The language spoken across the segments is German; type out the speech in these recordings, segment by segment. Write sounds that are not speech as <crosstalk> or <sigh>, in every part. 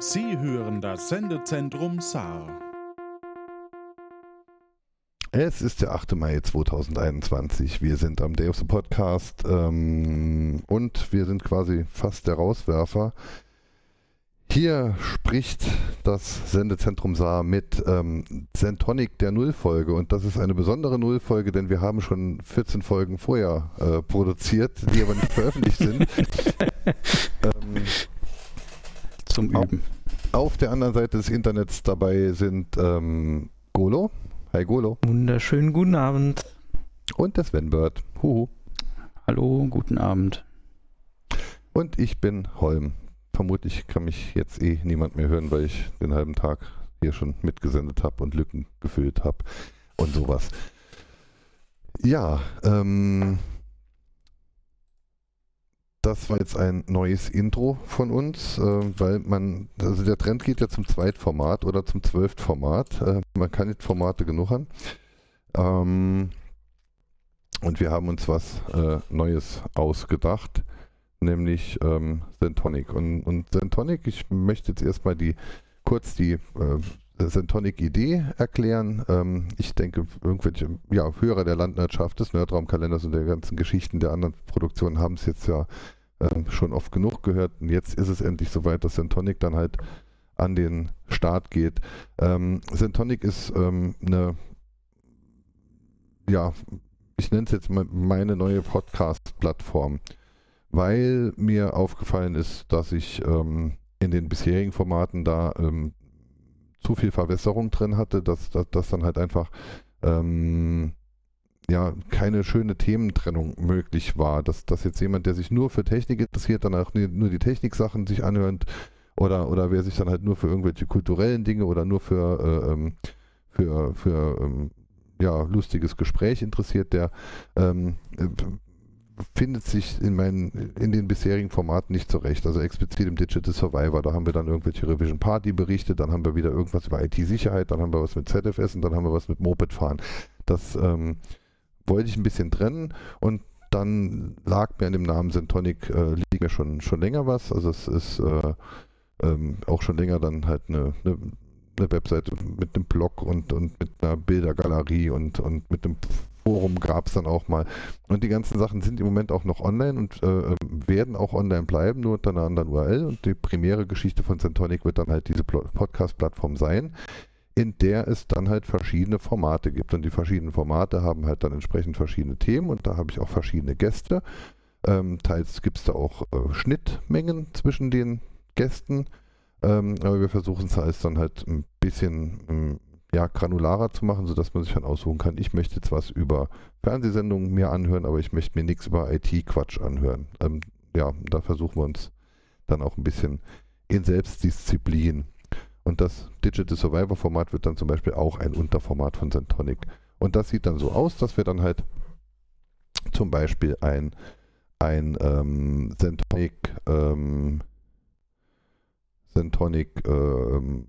Sie hören das Sendezentrum Saar. Es ist der 8. Mai 2021. Wir sind am Day of the Podcast ähm, und wir sind quasi fast der Rauswerfer. Hier spricht das Sendezentrum Saar mit ähm, Zentonic der Nullfolge und das ist eine besondere Nullfolge, denn wir haben schon 14 Folgen vorher äh, produziert, die aber nicht veröffentlicht sind. <laughs> ähm, Zum Üben. Auf, auf der anderen Seite des Internets dabei sind ähm, Golo. Hi Golo. Wunderschönen guten Abend. Und der Sven Bird. Huhu. Hallo, guten Abend. Und ich bin Holm. Vermutlich kann mich jetzt eh niemand mehr hören, weil ich den halben Tag hier schon mitgesendet habe und Lücken gefüllt habe und sowas. Ja, ähm, das war jetzt ein neues Intro von uns, äh, weil man, also der Trend geht ja zum Zweitformat oder zum Zwölftformat. Äh, man kann nicht Formate genug haben. Ähm, und wir haben uns was äh, Neues ausgedacht, nämlich ähm, Zentonic. Und, und Zentonic, ich möchte jetzt erstmal die kurz die äh, Zentonic-Idee erklären. Ähm, ich denke, irgendwelche ja, Hörer der Landwirtschaft, des Nerdraumkalenders und der ganzen Geschichten der anderen Produktionen haben es jetzt ja äh, schon oft genug gehört. Und jetzt ist es endlich soweit, dass Zentonic dann halt an den Start geht. Ähm, Zentonic ist ähm, eine, ja, ich nenne es jetzt meine neue Podcast-Plattform, weil mir aufgefallen ist, dass ich ähm, in den bisherigen Formaten da ähm, zu viel Verwässerung drin hatte, dass, dass, dann halt einfach ähm, ja keine schöne Thementrennung möglich war. Dass, dass jetzt jemand, der sich nur für Technik interessiert, dann auch nur die Techniksachen sich anhört oder, oder wer sich dann halt nur für irgendwelche kulturellen Dinge oder nur für, äh, ähm, für, für ähm, ja, lustiges Gespräch interessiert, der ähm, äh, findet sich in meinen, in den bisherigen Formaten nicht zurecht. Also explizit im Digital Survivor, da haben wir dann irgendwelche Revision Party Berichte, dann haben wir wieder irgendwas über IT-Sicherheit, dann haben wir was mit ZFS und dann haben wir was mit Moped fahren. Das ähm, wollte ich ein bisschen trennen und dann lag mir an dem Namen Syntonic, äh, liegt mir schon, schon länger was. Also es ist äh, ähm, auch schon länger dann halt eine, eine, eine, Webseite mit einem Blog und, und mit einer Bildergalerie und, und mit einem Forum gab es dann auch mal. Und die ganzen Sachen sind im Moment auch noch online und äh, werden auch online bleiben, nur unter einer anderen URL. Und die primäre Geschichte von Centonic wird dann halt diese Podcast-Plattform sein, in der es dann halt verschiedene Formate gibt. Und die verschiedenen Formate haben halt dann entsprechend verschiedene Themen und da habe ich auch verschiedene Gäste. Ähm, teils gibt es da auch äh, Schnittmengen zwischen den Gästen. Ähm, aber wir versuchen es halt dann halt ein bisschen ähm, ja, granularer zu machen, sodass man sich dann aussuchen kann, ich möchte jetzt was über Fernsehsendungen mir anhören, aber ich möchte mir nichts über IT-Quatsch anhören. Ähm, ja, da versuchen wir uns dann auch ein bisschen in Selbstdisziplin. Und das Digital Survivor Format wird dann zum Beispiel auch ein Unterformat von Centonic. Und das sieht dann so aus, dass wir dann halt zum Beispiel ein, ein ähm, Centonic, ähm, Centonic ähm,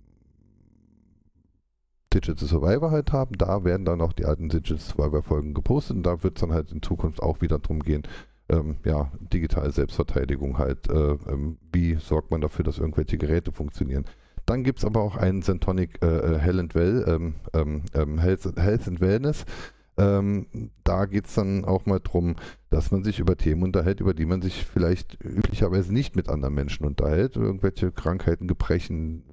Digital Survivor halt haben. Da werden dann auch die alten Digital Survivor Folgen gepostet und da wird es dann halt in Zukunft auch wieder darum gehen, ähm, ja, digitale Selbstverteidigung halt. Äh, ähm, wie sorgt man dafür, dass irgendwelche Geräte funktionieren? Dann gibt es aber auch einen Centonic äh, äh Hell and Well, ähm, ähm, ähm, Health, Health and Wellness. Ähm, da geht es dann auch mal darum, dass man sich über Themen unterhält, über die man sich vielleicht üblicherweise nicht mit anderen Menschen unterhält. Irgendwelche Krankheiten, Gebrechen,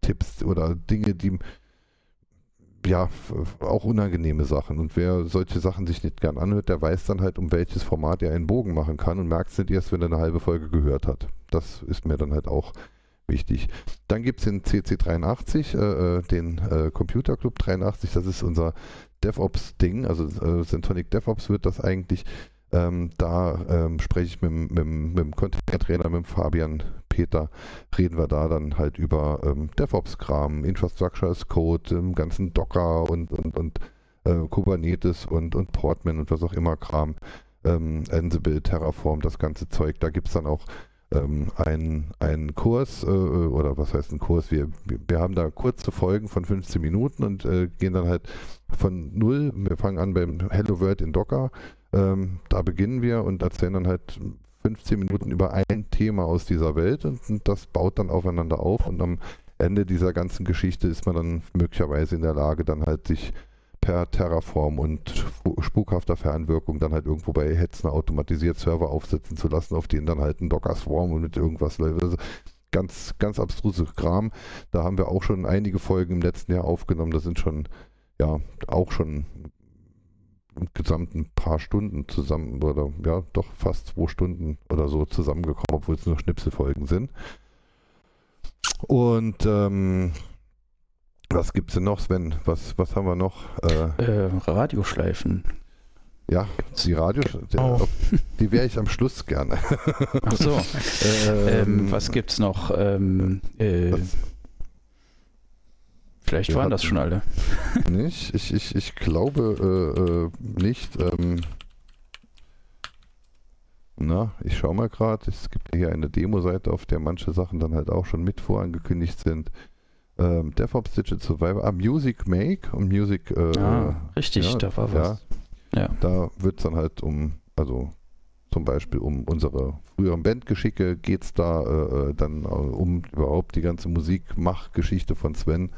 Tipps oder Dinge, die ja, auch unangenehme Sachen. Und wer solche Sachen sich nicht gern anhört, der weiß dann halt, um welches Format er einen Bogen machen kann und merkt es nicht erst, wenn er eine halbe Folge gehört hat. Das ist mir dann halt auch wichtig. Dann gibt es den CC83, äh, äh, den äh, Computer Club 83, das ist unser DevOps-Ding, also äh, Syntonic DevOps wird das eigentlich. Ähm, da ähm, spreche ich mit, mit, mit dem Container-Trainer, mit dem Fabian Peter, reden wir da dann halt über ähm, DevOps-Kram, Infrastructure as Code, im ganzen Docker und, und, und äh, Kubernetes und, und Portman und was auch immer Kram, ähm, Ansible, Terraform, das ganze Zeug. Da gibt es dann auch ähm, einen, einen Kurs äh, oder was heißt ein Kurs? Wir, wir haben da kurze Folgen von 15 Minuten und äh, gehen dann halt von null. Wir fangen an beim Hello World in Docker. Ähm, da beginnen wir und erzählen dann halt 15 Minuten über ein Thema aus dieser Welt und, und das baut dann aufeinander auf und am Ende dieser ganzen Geschichte ist man dann möglicherweise in der Lage, dann halt sich per Terraform und spukhafter Fernwirkung dann halt irgendwo bei Hetzner automatisiert Server aufsetzen zu lassen, auf denen dann halt ein Docker-Swarm und mit irgendwas läuft. Also ganz, ganz abstruse Kram. Da haben wir auch schon einige Folgen im letzten Jahr aufgenommen. Da sind schon, ja, auch schon insgesamt ein paar Stunden zusammen, oder ja, doch fast zwei Stunden oder so zusammengekommen, obwohl es nur Schnipselfolgen sind. Und ähm, was gibt es denn noch, Sven? Was, was haben wir noch? Äh, äh, Radioschleifen. Ja, die Radio, oh. die wäre ich am Schluss gerne. Ach so. <laughs> ähm, ähm, was gibt's noch? Ähm, äh, vielleicht waren das schon alle. <laughs> Nicht? Ich, ich, ich glaube äh, äh nicht. Ähm, na, ich schaue mal gerade. Es gibt hier eine Demo-Seite, auf der manche Sachen dann halt auch schon mit vorangekündigt sind. Ähm, DevOps Digital Survivor, ah, Music Make und Music. Äh, ah, richtig, ja, da war was. Ja, ja. Da wird es dann halt um, also zum Beispiel um unsere früheren Bandgeschicke geht es da, äh, äh dann äh, um überhaupt die ganze Musikmachgeschichte von Sven.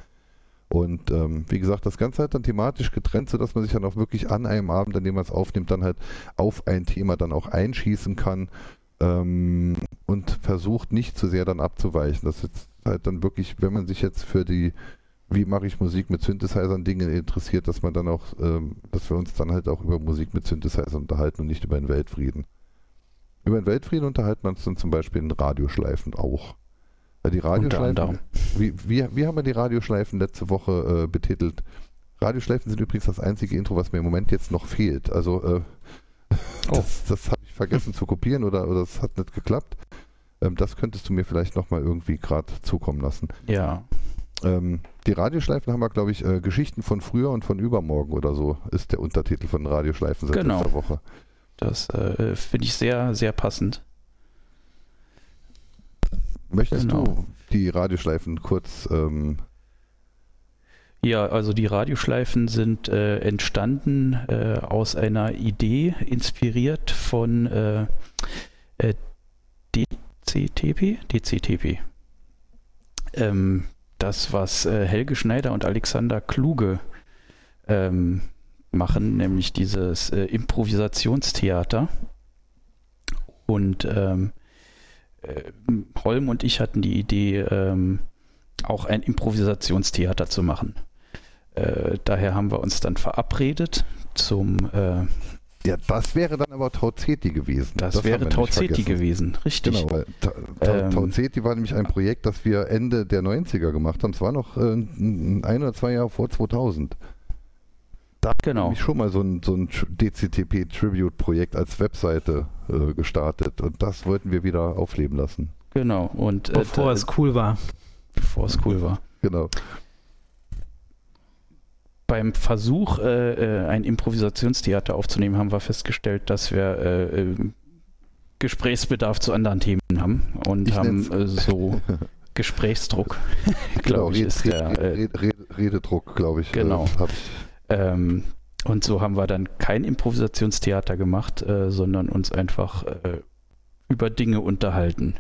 Und ähm, wie gesagt, das Ganze halt dann thematisch getrennt, sodass man sich dann auch wirklich an einem Abend, an dem man es aufnimmt, dann halt auf ein Thema dann auch einschießen kann ähm, und versucht nicht zu sehr dann abzuweichen. Das ist halt dann wirklich, wenn man sich jetzt für die, wie mache ich Musik mit Synthesizern Dinge interessiert, dass man dann auch, ähm, dass wir uns dann halt auch über Musik mit Synthesizern unterhalten und nicht über den Weltfrieden. Über den Weltfrieden unterhalten wir uns dann zum Beispiel in Radioschleifen auch. Die Radioschleifen, wie, wie, wie haben wir die Radioschleifen letzte Woche äh, betitelt? Radioschleifen sind übrigens das einzige Intro, was mir im Moment jetzt noch fehlt. Also äh, oh. das, das habe ich vergessen zu kopieren oder, oder das hat nicht geklappt. Ähm, das könntest du mir vielleicht nochmal irgendwie gerade zukommen lassen. Ja. Ähm, die Radioschleifen haben wir, glaube ich, äh, Geschichten von früher und von übermorgen oder so, ist der Untertitel von Radioschleifen seit genau. letzter Woche. Das äh, finde ich sehr, sehr passend. Möchtest genau. du die Radioschleifen kurz. Ähm ja, also die Radioschleifen sind äh, entstanden äh, aus einer Idee, inspiriert von äh, äh DCTP? DCTP. Ähm, das, was äh, Helge Schneider und Alexander Kluge ähm, machen, nämlich dieses äh, Improvisationstheater. Und ähm, äh, Holm und ich hatten die Idee, ähm, auch ein Improvisationstheater zu machen. Äh, daher haben wir uns dann verabredet zum äh, ja, das wäre dann aber Tauzeti gewesen. Das, das wäre Tauzeti gewesen, richtig. Genau, weil Ta Ta ähm, Tauzeti war nämlich ein Projekt, das wir Ende der 90er gemacht haben. Es war noch äh, ein oder zwei Jahre vor 2000. Da genau. habe ich schon mal so ein, so ein DCTP-Tribute-Projekt als Webseite äh, gestartet und das wollten wir wieder aufleben lassen. Genau. Und, äh, bevor es cool war. Bevor es cool war. Genau beim Versuch, äh, äh, ein Improvisationstheater aufzunehmen, haben wir festgestellt, dass wir äh, äh Gesprächsbedarf zu anderen Themen haben und ich haben äh, so <laughs> Gesprächsdruck, glaube genau, <laughs> ich, ist der Red, Red, Rededruck, glaube ich. Genau. Ich. Ähm, und so haben wir dann kein Improvisationstheater gemacht, sondern uns einfach über Dinge unterhalten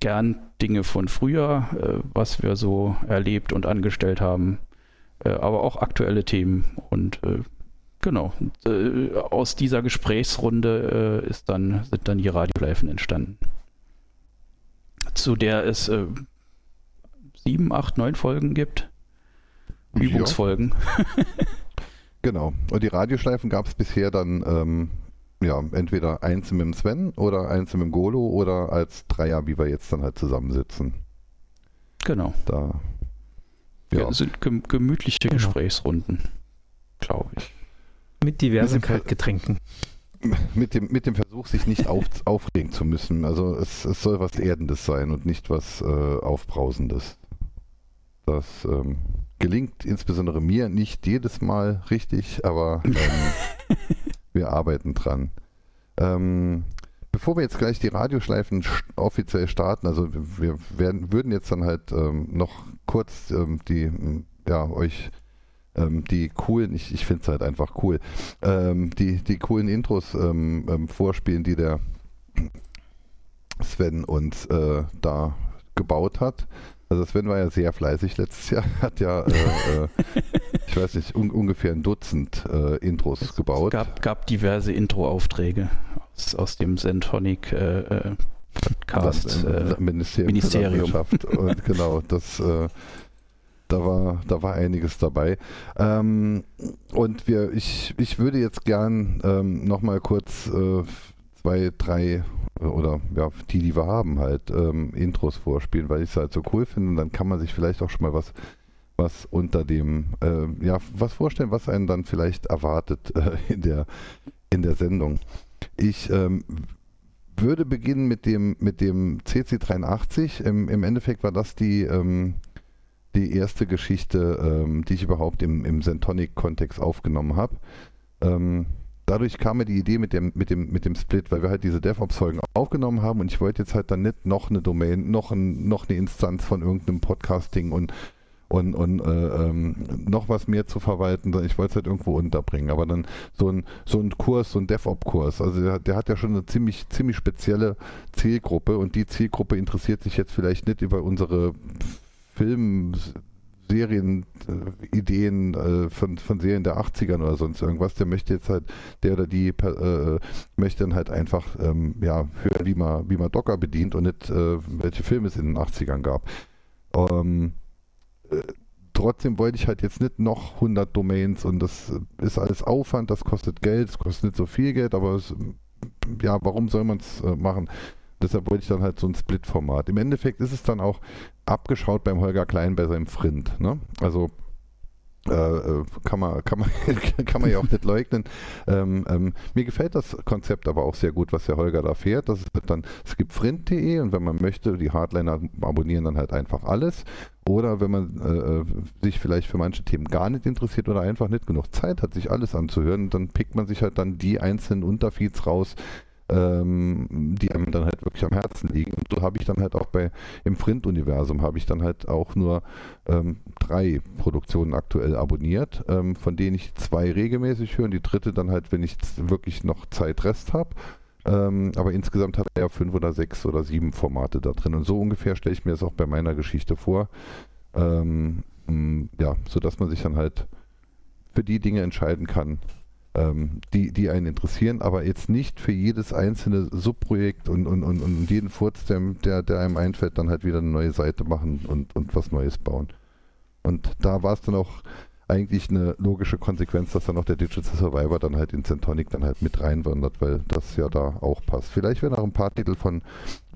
gern Dinge von früher, äh, was wir so erlebt und angestellt haben, äh, aber auch aktuelle Themen. Und äh, genau, äh, aus dieser Gesprächsrunde äh, ist dann, sind dann die Radioleifen entstanden. Zu der es äh, sieben, acht, neun Folgen gibt. Übungsfolgen. <laughs> genau. Und die Radioschleifen gab es bisher dann ähm, ja, entweder eins mit dem Sven oder eins mit dem Golo oder als Dreier, wie wir jetzt dann halt zusammensitzen. Genau. Da ja. ja sind gemütliche genau. Gesprächsrunden, glaube ich. Mit diversen Kaltgetränken. Mit dem, mit dem Versuch, sich nicht auf, <laughs> aufregen zu müssen. Also es, es soll was Erdendes sein und nicht was äh, Aufbrausendes. Das ähm, gelingt insbesondere mir nicht jedes Mal richtig, aber ähm, <laughs> wir arbeiten dran. Ähm, bevor wir jetzt gleich die Radioschleifen offiziell starten, also wir werden, würden jetzt dann halt ähm, noch kurz ähm, die, ja, euch ähm, die coolen, ich, ich finde es halt einfach cool, ähm, die, die coolen Intros ähm, ähm, vorspielen, die der Sven uns äh, da gebaut hat. Also Sven war ja sehr fleißig letztes Jahr, <laughs> hat ja, äh, äh, ich weiß nicht, un ungefähr ein Dutzend äh, Intros es, gebaut. Es gab, gab diverse Intro-Aufträge aus, aus dem Sentonic äh, äh, Podcast äh, Ministerium. Ministerium. <laughs> Und genau, das da war, da war einiges dabei. Ähm, und wir, ich, ich würde jetzt gern ähm, nochmal kurz äh, zwei, drei oder ja, die, die wir haben, halt ähm, Intros vorspielen, weil ich es halt so cool finde. Und dann kann man sich vielleicht auch schon mal was, was unter dem, äh, ja, was vorstellen, was einen dann vielleicht erwartet <laughs> äh, in, der, in der Sendung. Ich ähm, würde beginnen mit dem, mit dem CC83. Im, Im Endeffekt war das die, ähm, die erste Geschichte, ähm, die ich überhaupt im, im Zentonic-Kontext aufgenommen habe. Ähm, dadurch kam mir die Idee mit dem, mit dem, mit dem Split, weil wir halt diese DevOps-Folgen aufgenommen haben und ich wollte jetzt halt dann nicht noch eine Domain, noch, ein, noch eine Instanz von irgendeinem Podcasting und und, und äh, ähm, noch was mehr zu verwalten, ich wollte es halt irgendwo unterbringen. Aber dann so ein, so ein Kurs, so ein DevOps-Kurs, also der, der, hat ja schon eine ziemlich, ziemlich spezielle Zielgruppe und die Zielgruppe interessiert sich jetzt vielleicht nicht über unsere Film, Serien, äh, äh, von, von Serien der 80ern oder sonst irgendwas, der möchte jetzt halt, der oder die äh, möchte dann halt einfach ähm, ja, hören, wie man, wie man Docker bedient und nicht, äh, welche Filme es in den 80ern gab. Ähm, äh, trotzdem wollte ich halt jetzt nicht noch 100 Domains und das ist alles Aufwand, das kostet Geld, es kostet nicht so viel Geld, aber es, ja, warum soll man es äh, machen? Deshalb wollte ich dann halt so ein Split-Format. Im Endeffekt ist es dann auch abgeschaut beim Holger Klein bei seinem Frind. Ne? Also äh, äh kann, man, kann, man, <laughs> kann man ja auch nicht leugnen. Ähm, ähm, mir gefällt das Konzept aber auch sehr gut, was der Holger da fährt. Das ist dann, es gibt Frind.de und wenn man möchte, die Hardliner abonnieren dann halt einfach alles. Oder wenn man äh, äh, sich vielleicht für manche Themen gar nicht interessiert oder einfach nicht genug Zeit hat, sich alles anzuhören, dann pickt man sich halt dann die einzelnen Unterfeeds raus, ähm, die einem dann halt wirklich am Herzen liegen. Und so habe ich dann halt auch bei im Print-Universum habe ich dann halt auch nur ähm, drei Produktionen aktuell abonniert, ähm, von denen ich zwei regelmäßig höre und die dritte dann halt, wenn ich wirklich noch Zeit Rest habe. Ähm, aber insgesamt hat er fünf oder sechs oder sieben Formate da drin. Und so ungefähr stelle ich mir das auch bei meiner Geschichte vor. Ähm, ja, sodass man sich dann halt für die Dinge entscheiden kann, ähm, die, die einen interessieren, aber jetzt nicht für jedes einzelne Subprojekt und, und, und, und jeden Furz, der, der, einem einfällt, dann halt wieder eine neue Seite machen und, und was Neues bauen. Und da war es dann auch eigentlich eine logische Konsequenz, dass dann auch der Digital Survivor dann halt in Centonic dann halt mit reinwandert, weil das ja da auch passt. Vielleicht werden auch ein paar Titel von,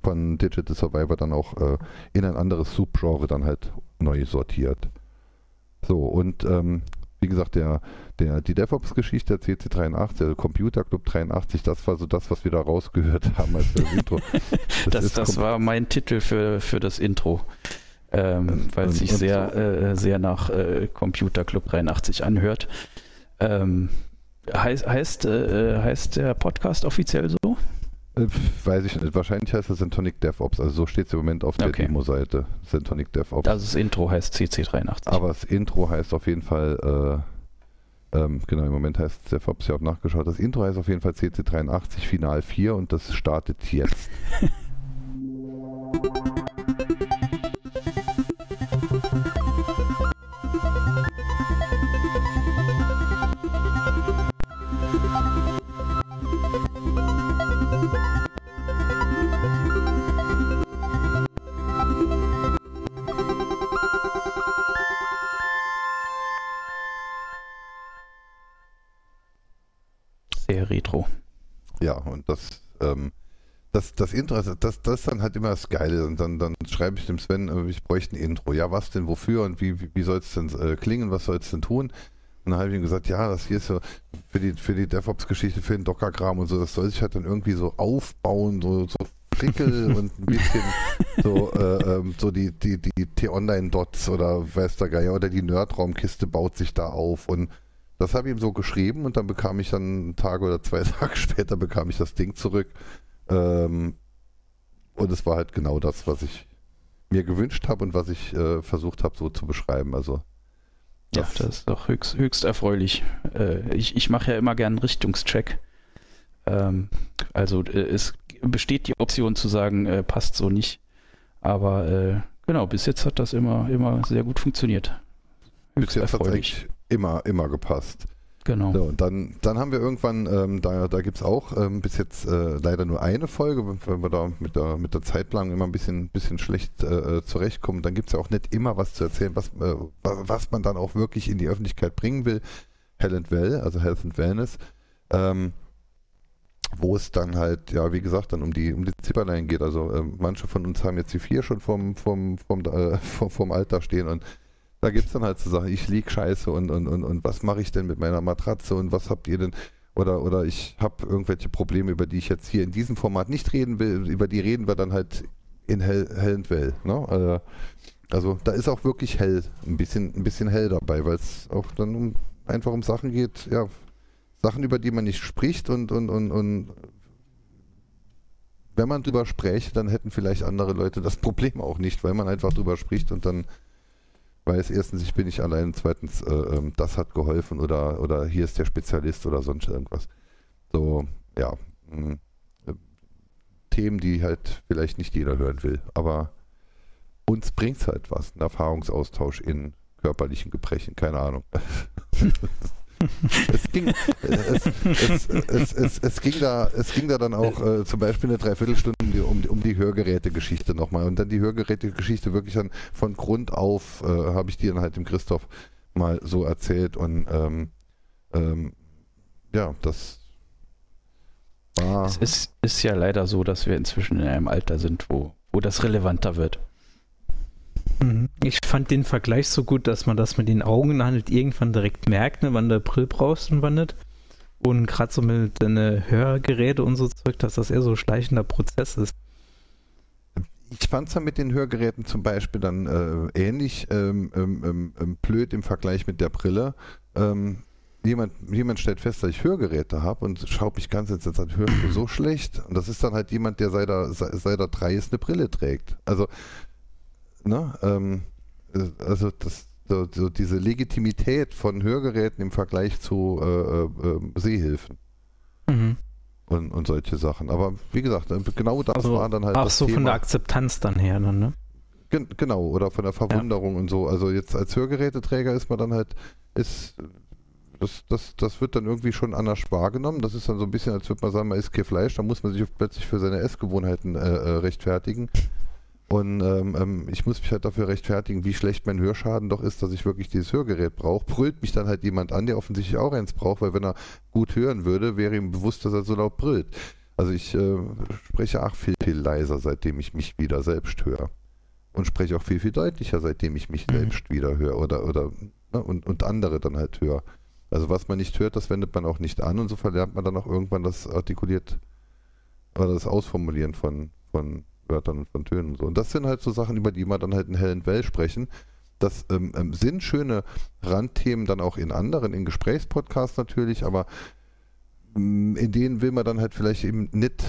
von Digital Survivor dann auch äh, in ein anderes Subgenre dann halt neu sortiert. So, und ähm, wie gesagt, der, der, die DevOps-Geschichte, der CC83, der Computer Club 83, das war so das, was wir da rausgehört haben als das Intro. <laughs> Das, das, das war mein Titel für, für das Intro. Ähm, weil es sich sehr, so. äh, sehr nach äh, Computer Club 83 anhört. Ähm, heißt, heißt, äh, heißt der Podcast offiziell so? Äh, weiß ich nicht. Wahrscheinlich heißt es Centonic DevOps. Also so steht es im Moment auf der okay. Demo-Seite. Centonic DevOps. Also das Intro heißt CC83. Aber das Intro heißt auf jeden Fall, äh, ähm, genau, im Moment heißt DevOps, ich habe nachgeschaut. Das Intro heißt auf jeden Fall CC83 Final 4 und das startet jetzt. <laughs> und das, ähm, das, das Intro, das, das ist dann halt immer das Geile. Und dann, dann schreibe ich dem Sven, äh, ich bräuchte ein Intro. Ja, was denn, wofür und wie, wie, wie soll es denn äh, klingen, was soll es denn tun? Und dann habe ich ihm gesagt, ja, das hier ist so für die, für die DevOps-Geschichte, für den Docker-Kram und so, das soll sich halt dann irgendwie so aufbauen, so, so Prickel <laughs> und ein bisschen so, äh, ähm, so die, die, die T-Online-Dots oder weiß der Geier oder die Nerdraumkiste baut sich da auf und das habe ich ihm so geschrieben und dann bekam ich dann einen Tag oder zwei <laughs> Tage später bekam ich das Ding zurück Ähm, und es war halt genau das, was ich mir gewünscht habe und was ich äh, versucht habe so zu beschreiben. Also ja, das ist doch höchst, höchst erfreulich. Äh, ich ich mache ja immer gern einen Richtungscheck. Ähm, also äh, es besteht die Option zu sagen, äh, passt so nicht. Aber äh, genau, bis jetzt hat das immer, immer sehr gut funktioniert. Höchst bis jetzt hat es immer, immer gepasst. Genau. So, und dann, dann haben wir irgendwann, ähm, da, da gibt es auch ähm, bis jetzt äh, leider nur eine Folge, wenn wir da mit der, mit der Zeitplanung immer ein bisschen, bisschen schlecht äh, äh zurechtkommen. Dann gibt es ja auch nicht immer was zu erzählen, was, äh, was man dann auch wirklich in die Öffentlichkeit bringen will. Health and Well, also Health and Wellness. Ähm, wo es dann halt, ja, wie gesagt, dann um die, um die Zipperlein geht. Also äh, manche von uns haben jetzt die vier schon vom, vom, vom, äh, <laughs> vom, vom Alter stehen und da gibt es dann halt so Sachen, ich lieg scheiße und, und, und, und was mache ich denn mit meiner Matratze und was habt ihr denn? Oder, oder ich habe irgendwelche Probleme, über die ich jetzt hier in diesem Format nicht reden will, über die reden wir dann halt in Hell, Hell and Well. Ne? Also, also da ist auch wirklich hell, ein bisschen, ein bisschen hell dabei, weil es auch dann um, einfach um Sachen geht, ja, Sachen, über die man nicht spricht und, und, und, und wenn man drüber spräche, dann hätten vielleicht andere Leute das Problem auch nicht, weil man einfach drüber spricht und dann weiß erstens, ich bin nicht allein, zweitens, äh, ähm, das hat geholfen oder, oder hier ist der Spezialist oder sonst irgendwas. So, ja. Mh, äh, Themen, die halt vielleicht nicht jeder hören will, aber uns bringt es halt was, ein Erfahrungsaustausch in körperlichen Gebrechen, keine Ahnung. <laughs> es, ging, es, es, es, ging da, es ging da dann auch äh, zum Beispiel eine Dreiviertelstunde um, um die Hörgeräte-Geschichte nochmal. Und dann die Hörgeräte-Geschichte wirklich dann von Grund auf äh, habe ich dir dann halt dem Christoph mal so erzählt. Und ähm, ähm, ja, das war. Es ist, ist ja leider so, dass wir inzwischen in einem Alter sind, wo, wo das relevanter wird. Mhm. Ich fand den Vergleich so gut, dass man das mit den Augen halt irgendwann direkt merkt, ne, wann du Brill brauchst und wann nicht. Und gerade so mit deinen Hörgeräte und so Zeug, dass das eher so ein schleichender Prozess ist. Ich fand es ja mit den Hörgeräten zum Beispiel dann äh, ähnlich ähm, ähm, ähm, ähm blöd im Vergleich mit der Brille. Ähm, jemand, jemand stellt fest, dass ich Hörgeräte habe und schaut mich ganz ins an, hörst du so <clears throat> schlecht? Und das ist dann halt jemand, der seit er, seit er drei ist, eine Brille trägt. Also ne, ähm, äh, also das, so, so, diese Legitimität von Hörgeräten im Vergleich zu äh, äh, äh, Sehhilfen. Mhm. Und, und solche Sachen. Aber wie gesagt, äh, genau das also, war dann halt. Ach so, Thema. von der Akzeptanz dann her, dann, ne? Gen genau, oder von der Verwunderung ja. und so. Also jetzt als Hörgeräteträger ist man dann halt, ist das, das, das wird dann irgendwie schon anders wahrgenommen. Das ist dann so ein bisschen, als würde man sagen, man isst kein Fleisch, da muss man sich plötzlich für seine Essgewohnheiten äh, äh, rechtfertigen. Und ähm, ähm, ich muss mich halt dafür rechtfertigen, wie schlecht mein Hörschaden doch ist, dass ich wirklich dieses Hörgerät brauche. Brüllt mich dann halt jemand an, der offensichtlich auch eins braucht, weil wenn er gut hören würde, wäre ihm bewusst, dass er so laut brüllt. Also ich äh, spreche auch viel, viel leiser, seitdem ich mich wieder selbst höre. Und spreche auch viel, viel deutlicher, seitdem ich mich mhm. selbst wieder höre oder, oder ne, und, und andere dann halt höre. Also was man nicht hört, das wendet man auch nicht an und so verlernt man dann auch irgendwann das artikuliert oder das Ausformulieren von, von Wörtern und von Tönen und so. Und das sind halt so Sachen, über die man dann halt in hellen Well sprechen. Das ähm, ähm, sind schöne Randthemen dann auch in anderen, in Gesprächspodcasts natürlich, aber ähm, in denen will man dann halt vielleicht eben nicht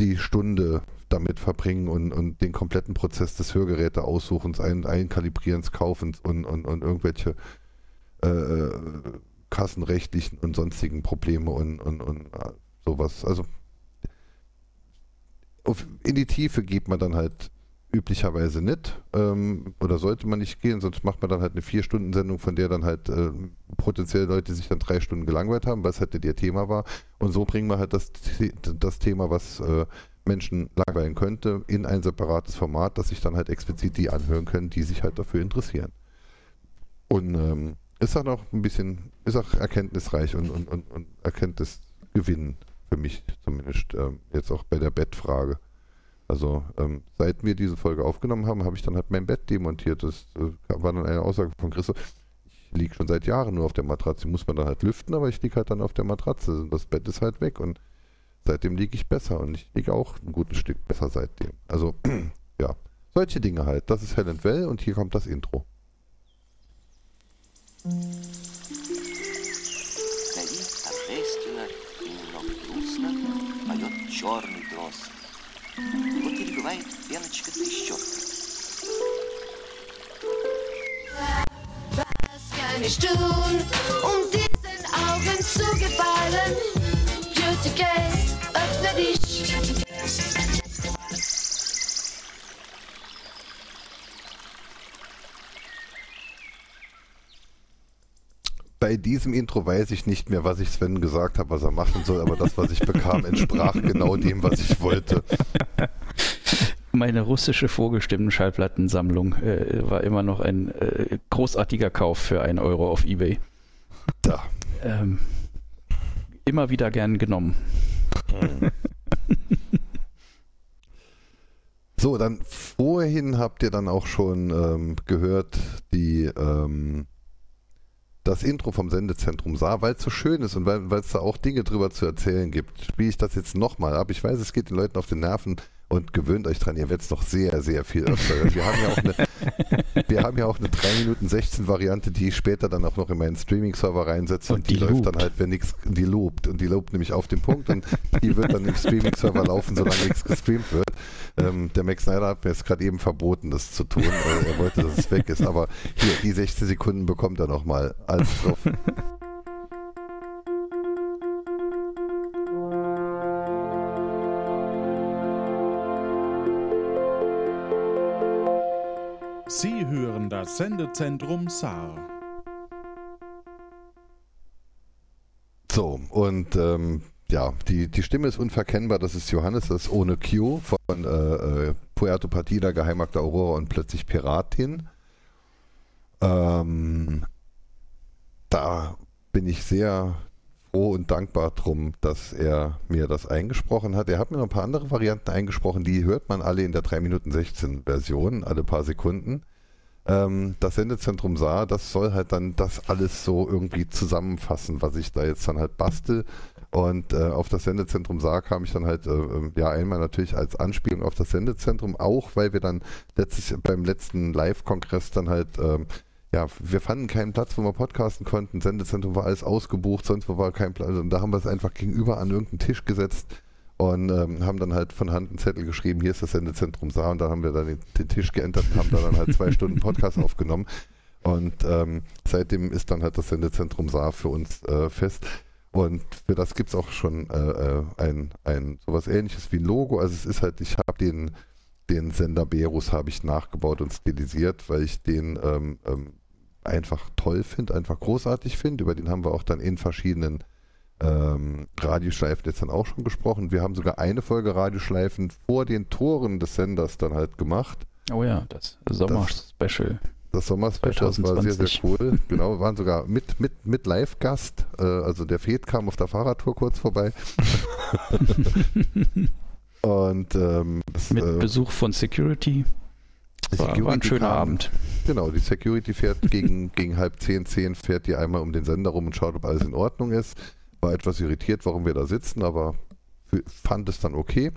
die Stunde damit verbringen und, und den kompletten Prozess des Hörgeräte-Aussuchens, ein, Einkalibrierens, Kaufens und, und, und irgendwelche äh, äh kassenrechtlichen und sonstigen Probleme und, und, und äh, sowas. Also in die Tiefe geht man dann halt üblicherweise nicht ähm, oder sollte man nicht gehen, sonst macht man dann halt eine Vier-Stunden-Sendung, von der dann halt äh, potenziell Leute sich dann drei Stunden gelangweilt haben, weil es halt ihr Thema war. Und so bringen wir halt das, das Thema, was äh, Menschen langweilen könnte, in ein separates Format, dass sich dann halt explizit die anhören können, die sich halt dafür interessieren. Und ähm, ist auch noch ein bisschen, ist auch erkenntnisreich und, und, und, und Erkenntnisgewinn für mich zumindest ähm, jetzt auch bei der Bettfrage. Also ähm, seit wir diese Folge aufgenommen haben, habe ich dann halt mein Bett demontiert. Das äh, war dann eine Aussage von Christoph. Ich liege schon seit Jahren nur auf der Matratze. Muss man dann halt lüften, aber ich liege halt dann auf der Matratze. Also, das Bett ist halt weg und seitdem liege ich besser und ich liege auch ein gutes Stück besser seitdem. Also <clears throat> ja, solche Dinge halt. Das ist Hell and Well und hier kommt das Intro. Mhm. черный дрозд. Вот перебывает Леночка-трещотка. Was kann ich tun, um diesen Augen zu gefallen? Beauty Case, öffne dich. Bei diesem Intro weiß ich nicht mehr, was ich Sven gesagt habe, was er machen soll, aber das, was ich bekam, entsprach <laughs> genau dem, was ich wollte. Meine russische Vorgestimmten-Schallplattensammlung äh, war immer noch ein äh, großartiger Kauf für einen Euro auf Ebay. Da. Ähm, immer wieder gern genommen. <laughs> So, dann vorhin habt ihr dann auch schon ähm, gehört, die ähm, das Intro vom Sendezentrum sah, weil es so schön ist und weil es da auch Dinge drüber zu erzählen gibt, spiele ich das jetzt nochmal ab. Ich weiß, es geht den Leuten auf den Nerven und gewöhnt euch dran, ihr werdet es noch sehr, sehr viel öfter. Wir haben ja auch eine, <laughs> wir haben ja auch eine 3 Minuten 16 Variante, die ich später dann auch noch in meinen Streaming-Server reinsetze und, Und die, die läuft dann halt, wenn nichts, die lobt und die lobt nämlich auf den Punkt und die wird dann im Streaming-Server laufen, solange nichts gestreamt wird. Ähm, der Max Snyder hat mir jetzt gerade eben verboten, das zu tun. Äh, er wollte, dass es weg ist, aber hier, die 16 Sekunden bekommt er nochmal. Alles drauf. Sie hören das Sendezentrum Saar. So, und ähm, ja, die, die Stimme ist unverkennbar. Das ist Johannes, das ist ohne Q von äh, äh, Puerto Partida, Geheimakte Aurora und plötzlich Piratin. Ähm, da bin ich sehr froh und dankbar drum, dass er mir das eingesprochen hat. Er hat mir noch ein paar andere Varianten eingesprochen, die hört man alle in der 3 Minuten 16 Version, alle paar Sekunden. Ähm, das Sendezentrum sah, das soll halt dann das alles so irgendwie zusammenfassen, was ich da jetzt dann halt bastel. Und äh, auf das Sendezentrum sah kam ich dann halt, äh, äh, ja, einmal natürlich als Anspielung auf das Sendezentrum, auch weil wir dann letztes, beim letzten Live-Kongress dann halt, ähm, ja, wir fanden keinen Platz, wo wir podcasten konnten. Sendezentrum war alles ausgebucht, sonst wo war kein Platz. Und da haben wir es einfach gegenüber an irgendeinen Tisch gesetzt und ähm, haben dann halt von Hand einen Zettel geschrieben, hier ist das Sendezentrum Saar und da haben wir dann den, den Tisch geändert und haben da dann halt zwei <laughs> Stunden Podcast aufgenommen. Und ähm, seitdem ist dann halt das Sendezentrum Saar für uns äh, fest. Und für das gibt es auch schon äh, äh, ein, ein sowas ähnliches wie ein Logo. Also es ist halt, ich habe den, den Sender Berus habe ich nachgebaut und stilisiert, weil ich den ähm, ähm, einfach toll finde, einfach großartig finde. Über den haben wir auch dann in verschiedenen ähm, Radioschleifen jetzt dann auch schon gesprochen. Wir haben sogar eine Folge Radioschleifen vor den Toren des Senders dann halt gemacht. Oh ja, das Sommer-Special. Das Sommer-Special das war sehr, sehr 2020. cool. <laughs> Genau, wir waren sogar mit, mit, mit Live-Gast. Äh, also der Fed kam auf der Fahrradtour kurz vorbei. <laughs> Und ähm, das, Mit äh, Besuch von Security. die War, ein Security schöner kam- Abend. Genau, die Security fährt <laughs> gegen, gegen halb zehn, zehn, fährt die einmal um den Sender rum und schaut, ob alles in Ordnung ist. War etwas irritiert, warum wir da sitzen, aber fand es dann okay.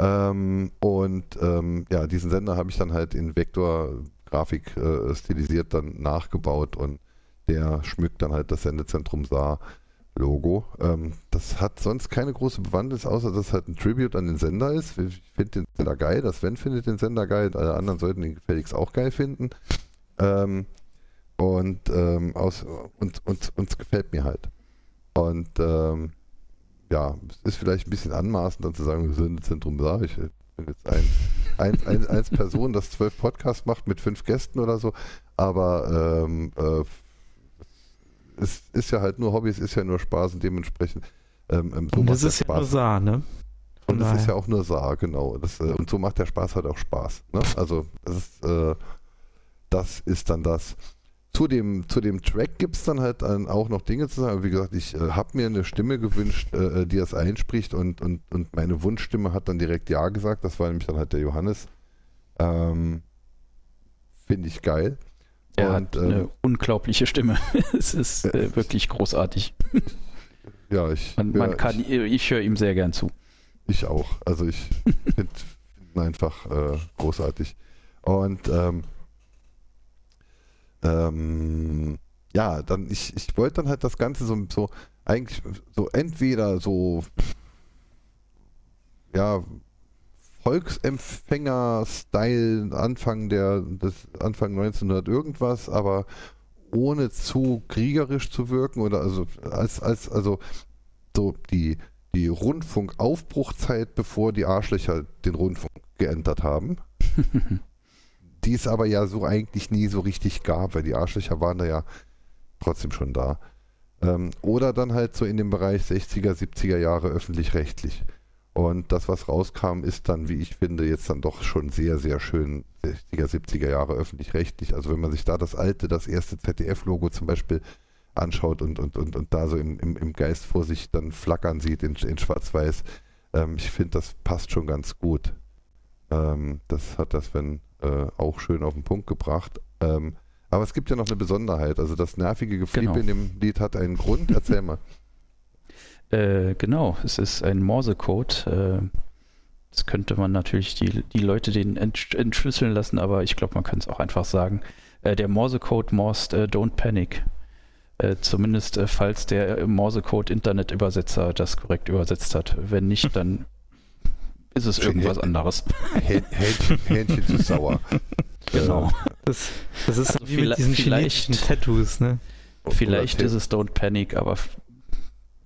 Ähm, und ähm, ja, diesen Sender habe ich dann halt in Vektor-Grafik äh, stilisiert, dann nachgebaut und der schmückt dann halt das Sendezentrum Saar Logo. Ähm, das hat sonst keine große Bewandtnis, außer dass es halt ein Tribute an den Sender ist. Ich finde den Sender geil, das Sven findet den Sender geil, alle anderen sollten ihn gefälligst auch geil finden. Ähm, und ähm, aus, und, und uns gefällt mir halt. Und ähm, ja, es ist vielleicht ein bisschen anmaßend, dann zu sagen, wir sind Zentrum da. Ich bin jetzt ein, ein, ein, eins Person, das zwölf Podcasts macht mit fünf Gästen oder so. Aber ähm, äh, es ist ja halt nur Hobby, es ist ja nur Spaß und dementsprechend ähm, ähm, so Und das ist ja Spaß. nur Saar, ne? Und es Von ist ja auch nur Saar, genau. Das, äh, und so macht der Spaß halt auch Spaß. Ne? Also das ist, äh, das ist dann das. Zu dem, zu dem Track gibt es dann halt dann auch noch Dinge zu sagen. Wie gesagt, ich äh, habe mir eine Stimme gewünscht, äh, die das einspricht und, und, und meine Wunschstimme hat dann direkt Ja gesagt. Das war nämlich dann halt der Johannes. Ähm, Finde ich geil. Er Und, hat eine ähm, unglaubliche Stimme. <laughs> es ist äh, wirklich großartig. <laughs> Ja, ich, Man, ja, man kann, ich, ich, höre ihm sehr gern zu. Ich auch. Also ich <laughs> finde ihn einfach äh, großartig. Und ähm, ähm, ja, dann ich, ich wollte dann halt das Ganze so, so eigentlich so entweder so ja, Volksempfänger-Style Anfang der des Anfang 1900 irgendwas, aber ohne zu kriegerisch zu wirken oder also als als also so die die Rundfunkaufbruchzeit, bevor die Arschlöcher den Rundfunk geändert haben, <laughs> die es aber ja so eigentlich nie so richtig gab, weil die Arschlöcher waren da ja trotzdem schon da. Ähm, oder dann halt so in dem Bereich 60er, 70er Jahre öffentlich-rechtlich. Und das, was rauskam, ist dann, wie ich finde, jetzt dann doch schon sehr, sehr schön 60er, 70er Jahre öffentlich-rechtlich. Also wenn man sich da das alte, das erste ZDF-Logo zum Beispiel anschaut und, und, und, und da so im, im, im Geist vor sich dann flackern sieht in, in Schwarz-Weiß, ähm, ich finde, das passt schon ganz gut. Ähm, das hat das, wenn äh, auch schön auf den Punkt gebracht. Ähm, aber es gibt ja noch eine Besonderheit. Also das nervige Geflippe Genau. in dem Lied hat einen Grund. Erzähl mal. <laughs> Äh, genau, es ist ein Morsecode. Äh, das könnte man natürlich die, die Leute den entsch entschlüsseln lassen, aber ich glaube, man könnte es auch einfach sagen. Äh, der Morsecode morst äh, Don't Panic. Äh, zumindest äh, falls der Morsecode Internetübersetzer das korrekt übersetzt hat. Wenn nicht, dann <laughs> ist es irgendwas anderes. <laughs> Häh- Hähnchen, Hähnchen zu sauer. <laughs> Genau. Das, das ist Also wie mit vielleicht- diesen vielleicht- chinesischen Tattoos, ne? Vielleicht ist es Don't Panic, aber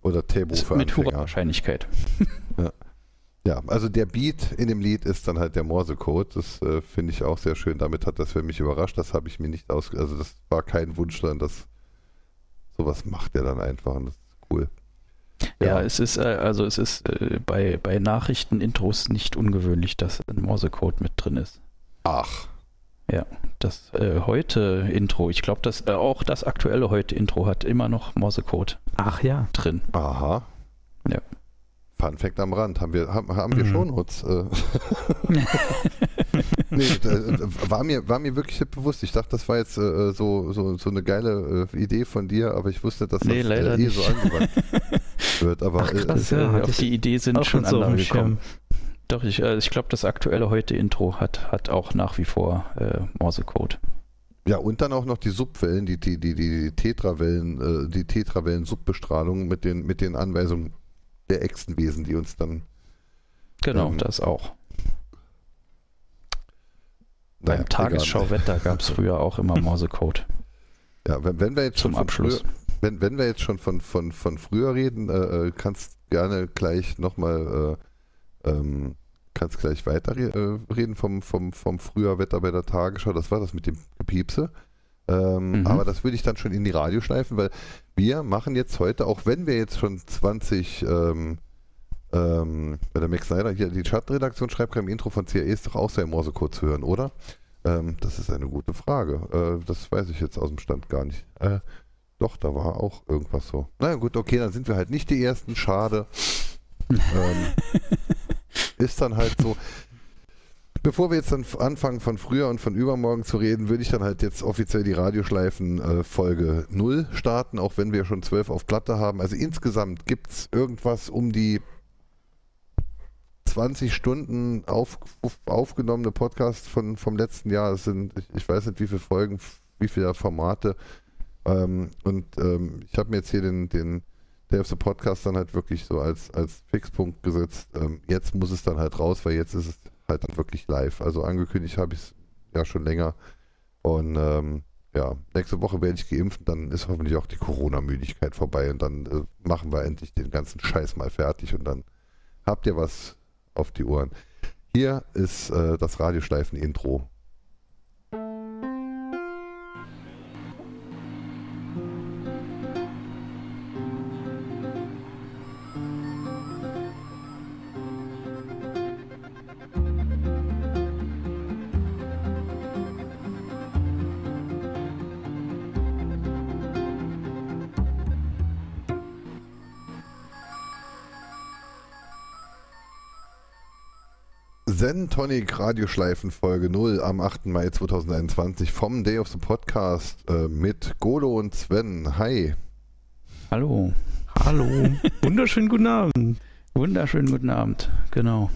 Oder Tebo ist für mit hoher. Wahrscheinlichkeit. <laughs> Ja, also der Beat in dem Lied ist dann halt der Morsecode. Das äh, finde ich auch sehr schön. Damit hat das für mich überrascht. Das habe ich mir nicht aus... Also das war kein Wunsch, sondern das... Sowas macht er dann einfach und das ist cool. Ja, es ist äh, also es ist äh, bei, bei Nachrichten-Intros nicht ungewöhnlich, dass ein Morsecode mit drin ist. Ach, Das äh, heute Intro, ich glaube, dass äh, auch das aktuelle heute Intro hat immer noch Morsecode Ach ja. drin. aha. Ja. Fun Fact am Rand. Haben wir, haben, haben wir Mhm. Shownotes? Äh. <laughs> nee, äh, war, mir, war mir wirklich bewusst. Ich dachte, das war jetzt äh, so, so, so eine geile äh, Idee von dir, aber ich wusste, dass Nee, das leider äh, eh nicht. so angewandt <laughs> wird. Aber Ach, krass, äh, ja. Hatte auf ich die Idee sind Auch schon so andere gekommen. Doch, ich, äh, ich glaube, das aktuelle heute Intro hat, hat auch nach wie vor äh, Morsecode. Ja, und dann auch noch die Subwellen, die, die, die, die Tetrawellen, äh, die Tetrawellen-Subbestrahlung mit den, mit den Anweisungen der Echsenwesen, die uns dann Genau, Ähm, das auch. naja, Beim Tagesschauwetter gab es früher auch immer <laughs> Morsecode. Ja, wenn, wenn wir jetzt zum Abschluss. Früher, wenn, wenn wir jetzt schon von, von, von früher reden, äh, äh, kannst gerne gleich nochmal äh, ähm, kannst gleich weiter re äh, reden vom, vom, vom früher Wetter bei der Tagesschau. Das war das mit dem Gepiepse. Ähm, Mhm. Aber das würde ich dann schon in die Radioschleifen, weil wir machen jetzt heute, auch wenn wir jetzt schon 20, ähm, ähm, bei der Max Snyder hier, die Schattenredaktion schreibt gerade im Intro von CAE ist doch auch sein Morsecode zu hören, oder? Ähm, das ist eine gute Frage. Äh, das weiß ich jetzt aus dem Stand gar nicht. Äh, doch, da war auch irgendwas so. Na ja, gut, okay, dann sind wir halt nicht die Ersten. Schade. ähm, <laughs> ist dann halt so. Bevor wir jetzt dann anfangen von früher und von übermorgen zu reden, würde ich dann halt jetzt offiziell die Radioschleifen äh, Folge 0 starten, auch wenn wir schon 12 auf Platte haben. Also insgesamt gibt es irgendwas um die 20 Stunden auf, auf, aufgenommene Podcast von, vom letzten Jahr. Es sind, ich, ich weiß nicht, wie viele Folgen, wie viele Formate. Ähm, und ähm, ich habe mir jetzt hier den, den Day of the Podcast dann halt wirklich so als, als Fixpunkt gesetzt. Ähm, jetzt muss es dann halt raus, weil jetzt ist es halt dann wirklich live. Also angekündigt habe ich es ja schon länger. Und ähm, ja, nächste Woche werde ich geimpft, dann ist hoffentlich auch die Corona-Müdigkeit vorbei und dann äh, machen wir endlich den ganzen Scheiß mal fertig und dann habt ihr was auf die Ohren. Hier ist äh, das Radioschleifen-Intro. Tonic Radioschleifen Folge 0 am 8. Mai 2021 vom Day of the Podcast äh, mit Golo und Sven. Hi. Hallo. Hallo. <laughs> Wunderschönen guten Abend. Wunderschönen guten Abend. Genau.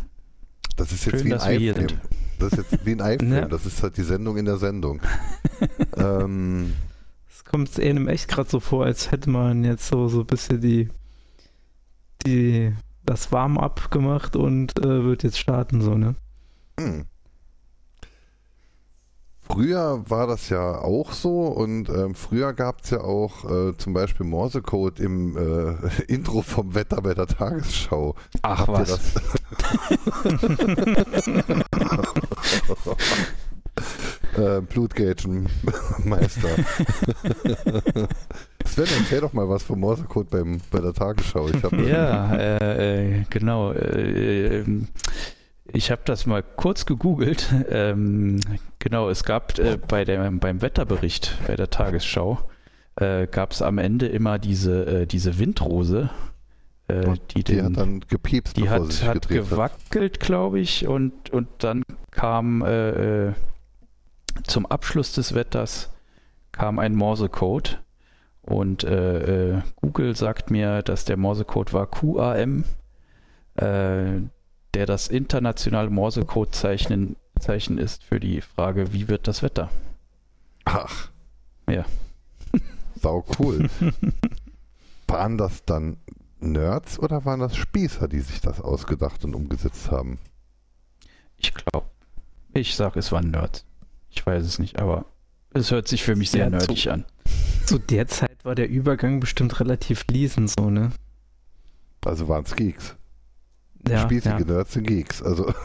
Das ist jetzt Schön, wie ein dass wir hier iFilm. sind. Das ist jetzt wie ein <laughs> iFilm. Ja. Das ist halt die Sendung in der Sendung. <laughs> ähm, Es kommt einem echt gerade so vor, als hätte man jetzt so, so ein bisschen die, die das Warm-up gemacht und äh, wird jetzt starten, so, ne? Hm. Früher war das ja auch so und ähm, früher gab es ja auch äh, zum Beispiel Morsecode im äh, <laughs> Intro vom Wetter bei der Tagesschau. Ach Habt was. das? <laughs> äh, Blutgagen-Meister. <laughs> Sven, erzähl doch mal was vom Morsecode beim, bei der Tagesschau. Ja, äh, äh, genau. Äh, ähm, ich habe das mal kurz gegoogelt. Ähm, genau, es gab äh, bei der, beim Wetterbericht bei der Tagesschau äh, gab es am Ende immer diese, äh, diese Windrose, äh, die, den, hat dann gepiepst, die hat, sich hat gewackelt, glaube ich, und, und dann kam äh, äh, zum Abschluss des Wetters kam ein Morsecode und Google sagt mir, dass der Morsecode war QAM, äh, der das internationale Morsecode-Zeichen Zeichen ist für die Frage, wie wird das Wetter? Ach. Ja. <laughs> Sau cool. waren das dann Nerds oder waren das Spießer, die sich das ausgedacht und umgesetzt haben? Ich glaube, ich sag, es waren Nerds. Ich weiß es nicht, aber es hört sich für mich sehr Ja, nerdig an. Zu der Zeit war der Übergang bestimmt relativ fließend, so, ne? Also waren es Geeks. Ja, Spießige ja. Nerds sind Geeks. Also. <laughs>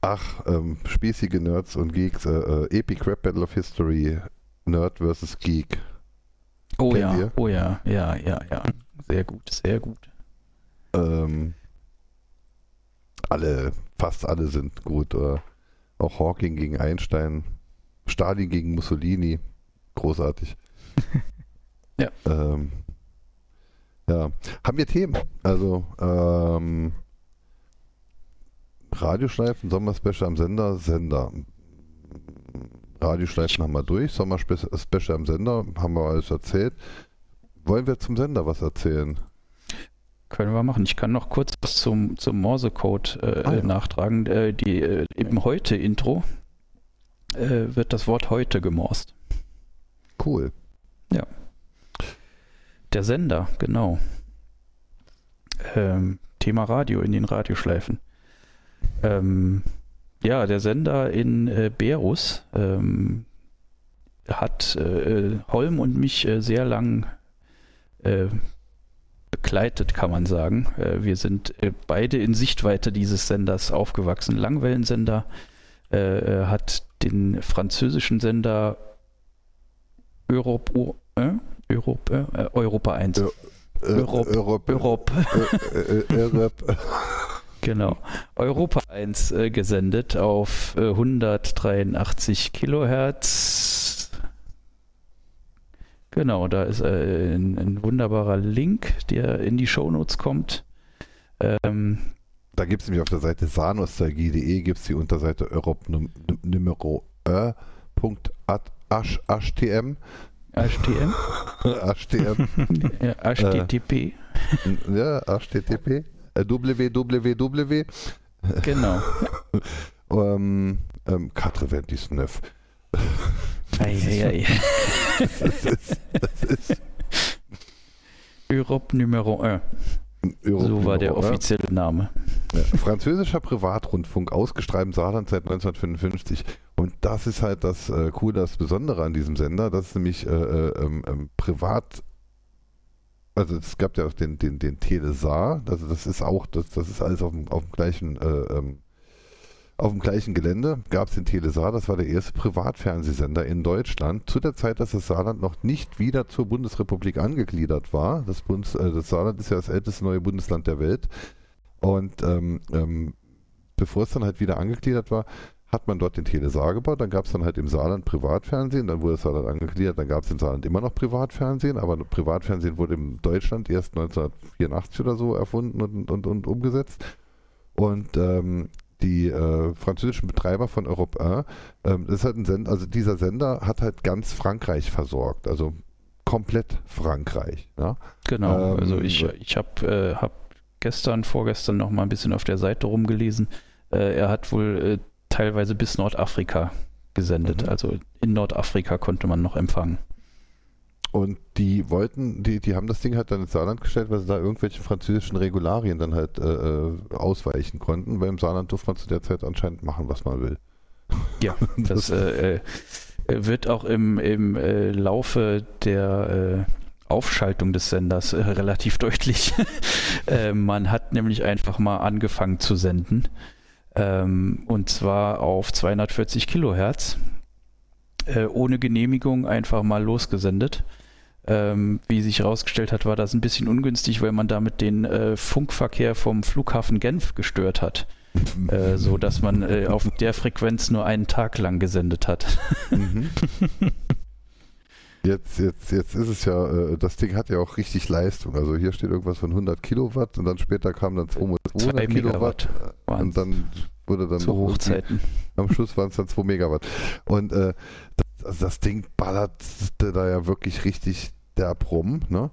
Ach, ähm, spießige Nerds und Geeks. Äh, äh, Epic Rap Battle of History. Nerd versus Geek. Oh Kennt ja, ihr? oh ja, ja, ja, ja. Sehr gut, sehr gut. Ähm, alle, fast alle sind gut. Äh, auch Hawking gegen Einstein. Stalin gegen Mussolini. Großartig. <laughs> Ja. Ähm, ja. Haben wir Themen? Also, ähm, Radioschleifen, Sommerspecial am Sender, Sender. Radioschleifen haben wir durch, Sommerspecial am Sender, haben wir alles erzählt. Wollen wir zum Sender was erzählen? Können wir machen. Ich kann noch kurz was zum, zum Morsecode äh, Ah, ja. nachtragen. Äh, die, äh, Im Heute-Intro äh, wird das Wort heute gemorst. Cool. Der Sender, genau. Ähm, Thema Radio in den Radioschleifen. Ähm, ja, der Sender in äh, Berus ähm, hat äh, Holm und mich äh, sehr lang äh, begleitet, kann man sagen. Äh, wir sind äh, beide in Sichtweite dieses Senders aufgewachsen. Langwellensender hat den französischen Sender Europe, Europe, äh, Europa 1. Ja. Europe. Europe. Europe, Äh, äh, Europe. <laughs> <laughs> genau. Europa 1 äh, gesendet auf äh, 183 Kilohertz. Genau, da ist äh, ein, ein wunderbarer Link, der in die Shownotes kommt. Ähm, Da gibt es nämlich auf der Seite sanostalgie.de gibt es die Unterseite Europe Numero äh, HTM HTM, HTM <laughs> ja, HTTP, ja, HTTP äh, www genau. <laughs> ähm, ähm, 99 <laughs> Eieiei. das ist, das ist Europe Numero 1, Europe so war der offizielle Name. Ja, französischer Privatrundfunk, im Saarland seit 1955. Und das ist halt das äh, Coole, das Besondere an diesem Sender. Das ist nämlich äh, äh, ähm, ähm, privat. Also es gab ja auch den, den, den Telesar. Also das ist auch, das, das ist alles auf dem, auf dem gleichen äh, ähm, auf dem gleichen Gelände gab es den Telesar, das war der erste Privatfernsehsender in Deutschland, zu der Zeit, dass das Saarland noch nicht wieder zur Bundesrepublik angegliedert war. Das, Bundes, äh, das Saarland ist ja das älteste neue Bundesland der Welt. Und ähm, ähm, bevor es dann halt wieder angegliedert war, hat man dort den Telesar gebaut. Dann gab es dann halt im Saarland Privatfernsehen. Dann wurde das Saarland angegliedert. Dann gab es im Saarland immer noch Privatfernsehen. Aber Privatfernsehen wurde in Deutschland erst 1984 oder so erfunden und, und, und umgesetzt. Und ähm, die äh, französischen Betreiber von Europe 1, ähm, das ist halt ein Sender, also dieser Sender hat halt ganz Frankreich versorgt. Also komplett Frankreich. Ja? Genau, Ähm, also ich, ich habe äh, hab gestern, vorgestern noch mal ein bisschen auf der Seite rumgelesen. Äh, er hat wohl äh, teilweise bis Nordafrika gesendet. Mhm. Also in Nordafrika konnte man noch empfangen. Und die wollten, die, die haben das Ding halt dann ins Saarland gestellt, weil sie da irgendwelche französischen Regularien dann halt äh, äh, ausweichen konnten, weil im Saarland durfte man zu der Zeit anscheinend machen, was man will. <laughs> Ja, <laughs> das äh, äh, wird auch im, im äh, Laufe der äh, Aufschaltung des Senders relativ <laughs> deutlich. man hat nämlich einfach mal angefangen zu senden. Ähm, und zwar auf 240 Kilohertz. Ohne Genehmigung einfach mal losgesendet. Ähm, wie sich herausgestellt hat, war das ein bisschen ungünstig, weil man damit den äh, Funkverkehr vom Flughafen Genf gestört hat. Äh, so dass man äh, auf der Frequenz nur einen Tag lang gesendet hat. Mhm. <laughs> Jetzt, jetzt, jetzt ist es ja, äh, das Ding hat ja auch richtig Leistung. Also hier steht irgendwas von 100 Kilowatt und dann später kam dann 200 Zwei Kilowatt waren und dann wurde dann zu Hochzeiten. am Schluss waren es dann 2 Megawatt. Und äh, das, also das Ding ballert da ja wirklich richtig derb rum, ne?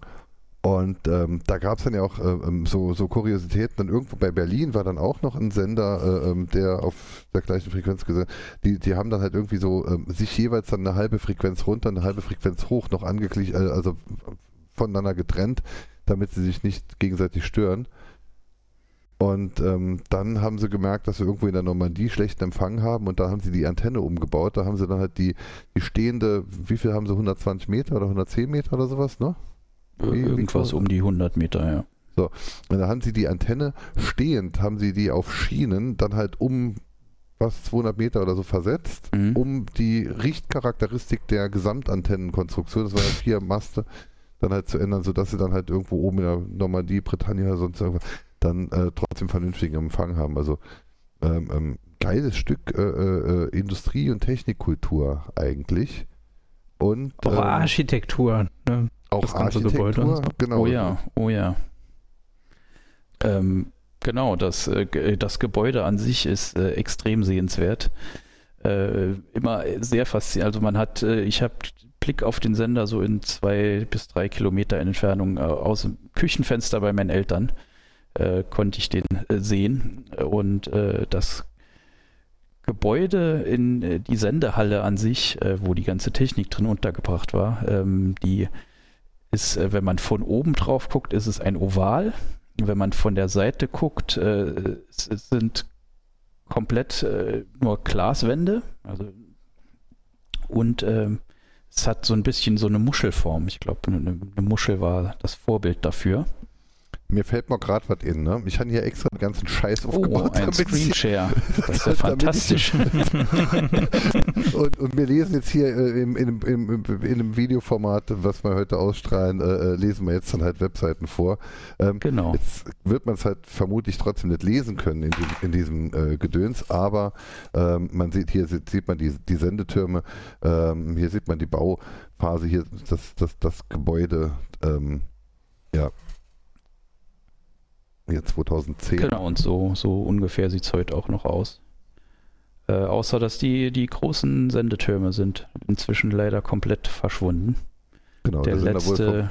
Und ähm, da gab es dann ja auch äh, ähm, so, so Kuriositäten. Dann irgendwo bei Berlin war dann auch noch ein Sender, äh, ähm, der auf der gleichen Frequenz gesendet die, die haben dann halt irgendwie so ähm, sich jeweils dann eine halbe Frequenz runter, eine halbe Frequenz hoch noch angeglichen, äh, also voneinander getrennt, damit sie sich nicht gegenseitig stören. Und ähm, dann haben sie gemerkt, dass sie irgendwo in der Normandie schlechten Empfang haben und da haben sie die Antenne umgebaut. Da haben sie dann halt die, die stehende, wie viel haben sie, 120 Meter oder 110 Meter oder sowas, ne? Wie- wie Irgendwas groß? um die 100 Meter, ja. Und da haben sie die Antenne stehend, haben sie die auf Schienen dann halt um was 200 Meter oder so versetzt, Mhm. um die Richtcharakteristik der Gesamtantennenkonstruktion, das waren ja vier Maste, dann halt zu ändern, sodass sie dann halt irgendwo oben in der Normandie, Bretagne oder sonst irgendwas, dann äh, trotzdem vernünftigen Empfang haben. Also ähm, ähm, geiles Stück äh, äh, Industrie- und Technikkultur eigentlich. Und Auch ähm, Architektur. Ne? auch das ganze Architektur, Gebäude und so. genau. Oh ja, oh ja. Ähm, genau, das, äh, ge- das Gebäude an sich ist äh, extrem sehenswert. Äh, immer sehr faszinierend. Also man hat, äh, ich habe Blick auf den Sender so in zwei bis drei Kilometer Entfernung äh, aus dem Küchenfenster bei meinen Eltern äh, konnte ich den äh, sehen. Und äh, das Gebäude in äh, die Sendehalle an sich, äh, wo die ganze Technik drin untergebracht war, ähm, die ist, äh, wenn man von oben drauf guckt, ist es ein Oval. Wenn man von der Seite guckt, es, sind komplett nur Glaswände. Also, und ähm, es hat so ein bisschen so eine Muschelform. Ich glaube, eine, eine Muschel war das Vorbild dafür. Mir fällt mal gerade was in, ne? Ich habe hier extra den ganzen Scheiß Oh, aufgebaut. ein damit ich- Screenshare. <laughs> Das ist ja fantastisch. <laughs> und, und wir lesen jetzt hier äh, in, im, im, in einem Videoformat, was wir heute ausstrahlen, äh, äh, lesen wir jetzt dann halt Webseiten vor. Ähm, Genau. Jetzt wird man es halt vermutlich trotzdem nicht lesen können in, diesem- in äh, Gedöns, aber ähm, man sieht hier sieht, sieht man die, die Sendetürme, ähm, hier sieht man die Bauphase, hier das, das, das Gebäude, ähm, ja. Hier 2010. Genau, und so, so ungefähr sieht es heute auch noch aus. Äh, außer, dass die, die großen Sendetürme sind inzwischen leider komplett verschwunden. Genau, Der letzte,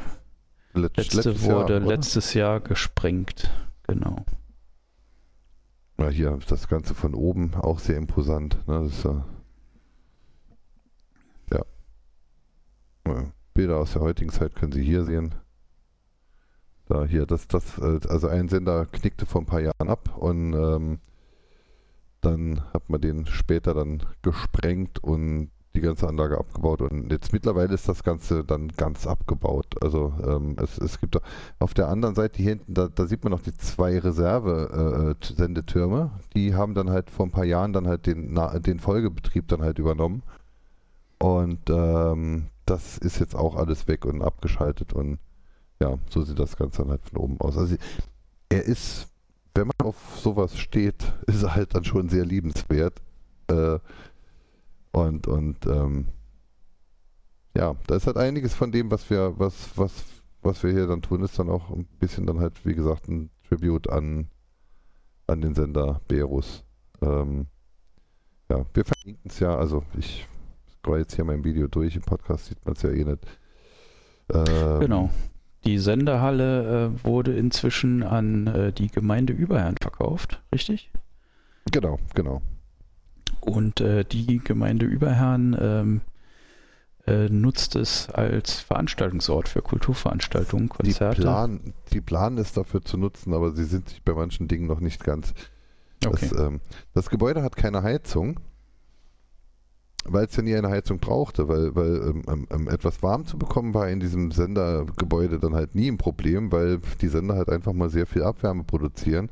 vom let- letzte letztes Jahr, wurde oder? letztes Jahr gesprengt. Genau. Ja, hier das Ganze von oben auch sehr imposant. Ne? Das ist, ja. Ja, Bilder aus der heutigen Zeit können Sie hier sehen. Da hier, das, das, äh, also ein Sender knickte vor ein paar Jahren ab und ähm, dann hat man den später dann gesprengt und die ganze Anlage abgebaut und jetzt mittlerweile ist das Ganze dann ganz abgebaut. Also ähm, es, es gibt auf der anderen Seite hier hinten, da, da sieht man noch die zwei Reserve-Sendetürme. die haben dann halt vor ein paar Jahren dann halt den, Na- den Folgebetrieb dann halt übernommen. Und ähm, das ist jetzt auch alles weg und abgeschaltet und ja, so sieht das Ganze dann halt von oben aus. Also er ist, wenn man auf sowas steht, <laughs> ist er halt dann schon sehr liebenswert. Äh, und und ähm, ja, da ist halt einiges von dem, was wir, was, was, was wir hier dann tun, ist dann auch ein bisschen dann halt, wie gesagt, ein Tribute an, an den Sender Berus. Ähm, ja, wir verlinken es ja, also ich scroll jetzt hier mein Video durch, im Podcast sieht man es ja eh nicht. Ähm, Genau. Die Senderhalle äh, wurde inzwischen an äh, die Gemeinde Überherrn verkauft, richtig? Genau, genau. Und äh, die Gemeinde Überherrn ähm, äh, nutzt es als Veranstaltungsort für Kulturveranstaltungen, Die, Konzerte. plan, die planen es dafür zu nutzen, aber sie sind sich bei manchen Dingen noch nicht ganz. okay. Das, ähm, das Gebäude hat keine Heizung, weil es ja nie eine Heizung brauchte, weil, weil ähm, ähm, etwas warm zu bekommen war in diesem Sendergebäude dann halt nie ein Problem, weil die Sender halt einfach mal sehr viel Abwärme produzieren.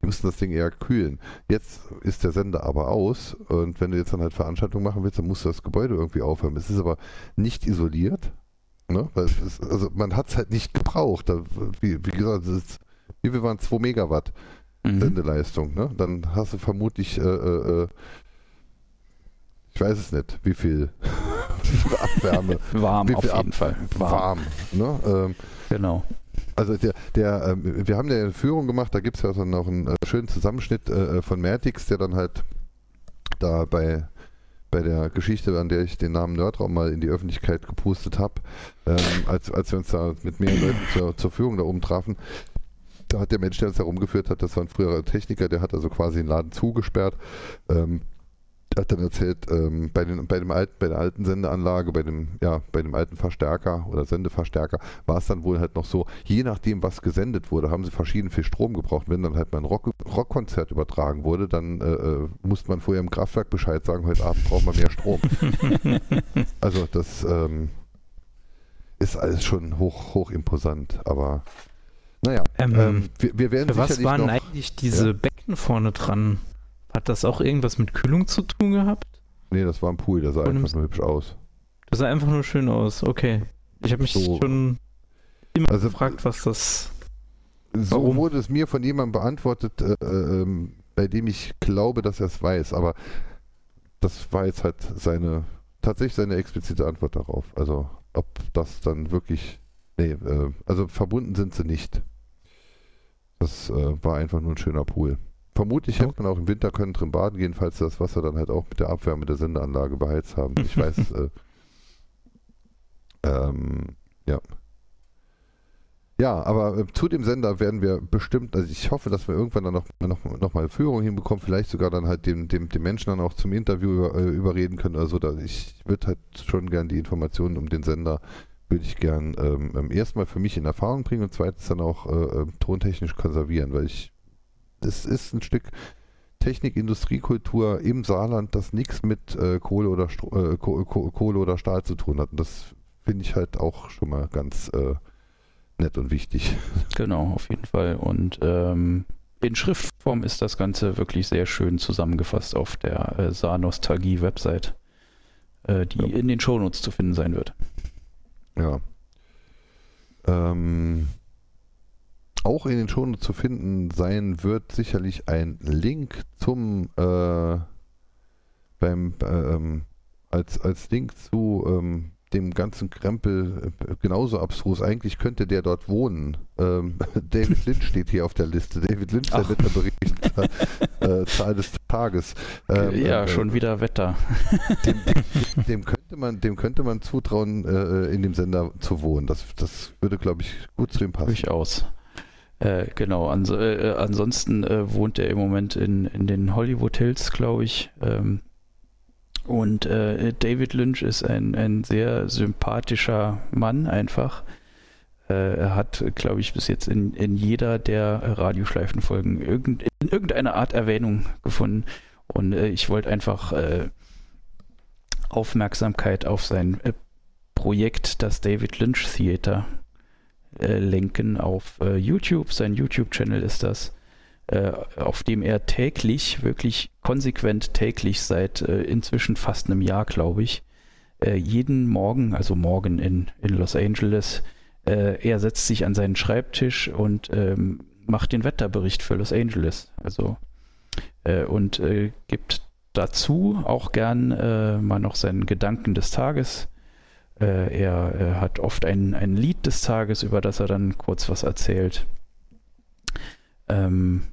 Die müssen das Ding eher kühlen. Jetzt ist der Sender aber aus und wenn du jetzt dann halt Veranstaltungen machen willst, dann musst du das Gebäude irgendwie aufwärmen. Es ist aber nicht isoliert. Ne? Ist, also man hat es halt nicht gebraucht. Da, wie, wie gesagt, es ist, wie viel waren 2 Megawatt? Mhm. Sendeleistung, ne? Dann hast du vermutlich, äh, äh, äh, ich weiß es nicht, wie viel, <laughs> Abwärme, Warm wie auf viel jeden Ab- Fall. warm. ne? ähm, Genau. also der, der ähm, wir haben ja eine Führung gemacht, da gibt es ja so noch einen äh, schönen Zusammenschnitt äh, von Mertix, der dann halt da bei, bei der Geschichte, an der ich den Namen Nerdraum mal in die Öffentlichkeit gepustet habe, ähm, als, als wir uns da mit mehreren Leuten zur, zur Führung da oben trafen, da hat der Mensch, der uns da rumgeführt hat, das war ein früherer Techniker, der hat also quasi den Laden zugesperrt. Ähm, hat dann erzählt, ähm, bei, den, bei, dem alten, bei der alten Sendeanlage, bei dem, ja, bei dem alten Verstärker oder Sendeverstärker, war es dann wohl halt noch so, je nachdem, was gesendet wurde, haben sie verschieden viel Strom gebraucht. Wenn dann halt mal ein Rock, Rockkonzert übertragen wurde, dann äh, äh, musste man vorher im Kraftwerk Bescheid sagen, heute Abend brauchen wir mehr Strom. <laughs> also das ähm, ist alles schon hoch, hoch imposant, aber naja, Ähm, ähm, wir, wir werden Für was sicherlich waren noch, eigentlich diese Ja. Becken vorne dran? Hat das auch irgendwas mit Kühlung zu tun gehabt? Nee, das war ein Pool, der sah Und einfach nur hübsch aus. Das sah einfach nur schön aus. Okay. Ich habe mich So. schon immer Also- gefragt, was das. So Warum? wurde es mir von jemandem beantwortet, äh, äh, ähm, bei dem ich glaube, dass er es weiß, aber das war jetzt halt seine, tatsächlich seine explizite Antwort darauf. Also ob das dann wirklich, nee, äh, also verbunden sind sie nicht. Das äh, war einfach nur ein schöner Pool. Vermutlich hätte man auch im Winter können drin baden gehen, falls sie das Wasser dann halt auch mit der Abwärme der Sendeanlage beheizt haben. Ich weiß, <laughs> äh, ähm, ja. Ja, aber äh, zu dem Sender werden wir bestimmt, also ich hoffe, dass wir irgendwann dann noch, noch, noch mal Führung hinbekommen, vielleicht sogar dann halt dem, dem, dem Menschen dann auch zum Interview über, äh, überreden können. Also da, ich würde halt schon gern die Informationen um den Sender, würde ich gern ähm, ähm, erstmal für mich in Erfahrung bringen und zweitens dann auch äh, äh, tontechnisch konservieren, weil ich, das ist ein Stück Technik, Industriekultur im Saarland, das nichts mit äh, Kohle, oder Stro- äh, Ko- Ko- Kohle oder Stahl zu tun hat. Und das finde ich halt auch schon mal ganz äh, nett und wichtig. <laughs> Genau, auf jeden Fall. Und ähm, in Schriftform ist das Ganze wirklich sehr schön zusammengefasst auf der äh, Saar-Nostalgie-Website, äh, die Ja. in den Shownotes zu finden sein wird. Ja. Ähm, auch in den Shownotes zu finden sein wird sicherlich ein Link zum äh, beim ähm, als als Link zu ähm, dem ganzen Krempel äh, genauso abstrus. Eigentlich könnte der dort wohnen. Ähm, <laughs> David <laughs> Lynch steht hier auf der Liste. David Lynch, der Ach. Wetterbericht, <laughs> äh, Zahl des Tages. Ähm, ja, äh, schon wieder Wetter. dem, dem, dem könnte man, dem könnte man zutrauen, äh, in dem Sender zu wohnen. Das, das würde, glaube ich, gut zu ihm passen. Durchaus. Äh, genau, ans äh, ansonsten äh, wohnt er im Moment in, in den Hollywood Hills, glaube ich. Ähm, und äh, David Lynch ist ein, ein sehr sympathischer Mann einfach. Äh, er hat, glaube ich, bis jetzt in, in jeder der Radioschleifenfolgen irgend, in irgendeiner Art Erwähnung gefunden. Und äh, ich wollte einfach äh, Aufmerksamkeit auf sein äh, Projekt, das David Lynch Theater, äh, lenken auf äh, YouTube. Sein YouTube-Channel ist das, äh, auf dem er täglich, wirklich konsequent täglich seit äh, inzwischen fast einem Jahr, glaube ich, äh, jeden Morgen, also morgen in, in Los Angeles, er setzt sich an seinen Schreibtisch und ähm, macht den Wetterbericht für Los Angeles. Also und gibt dazu auch gern mal noch seinen Gedanken des Tages. Äh, er, er hat oft ein, ein Lied des Tages, über das er dann kurz was erzählt. Ähm,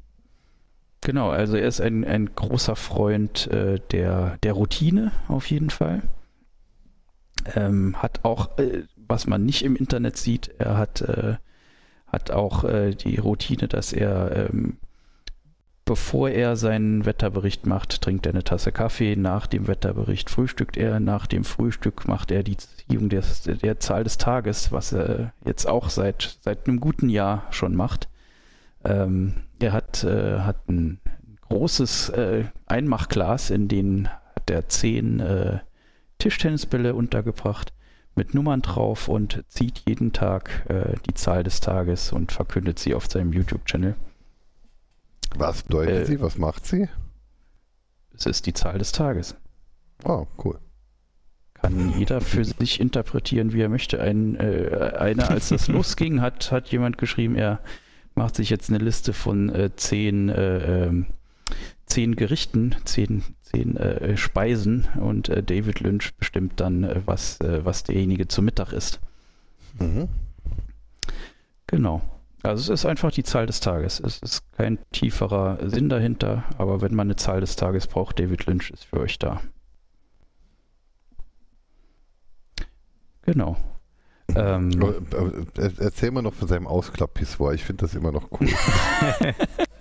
genau, also er ist ein, ein großer Freund äh, der, der Routine auf jeden Fall. Ähm, hat auch, äh, was man nicht im Internet sieht, er hat, äh, hat auch äh, die Routine, dass er ähm, bevor er seinen Wetterbericht macht, trinkt er eine Tasse Kaffee. Nach dem Wetterbericht frühstückt er. Nach dem Frühstück macht er die Ziehung des, der Zahl des Tages, was er jetzt auch seit, seit einem guten Jahr schon macht. Ähm, er hat, äh, hat ein großes äh, Einmachglas, in dem hat er zehn äh, Tischtennisbälle untergebracht mit Nummern drauf und zieht jeden Tag äh, die Zahl des Tages und verkündet sie auf seinem YouTube-Channel. Was bedeutet Äh, sie? Was macht sie? Es ist die Zahl des Tages. Ah, cool. Kann jeder für sich interpretieren, wie er möchte. Ein, äh, einer, als das <laughs> losging, hat, hat jemand geschrieben, er macht sich jetzt eine Liste von äh, zehn, äh, ähm, zehn Gerichten, zehn, zehn äh, Speisen und äh, David Lynch bestimmt dann, äh, was, äh, was derjenige zu Mittag isst. Mhm. Genau. Also es ist einfach die Zahl des Tages. Es ist kein tieferer Sinn dahinter, aber wenn man eine Zahl des Tages braucht, David Lynch ist für euch da. Genau. Ähm, aber, er- Erzähl mal noch von seinem Ausklapppissoir. Ich finde das immer noch cool. <laughs>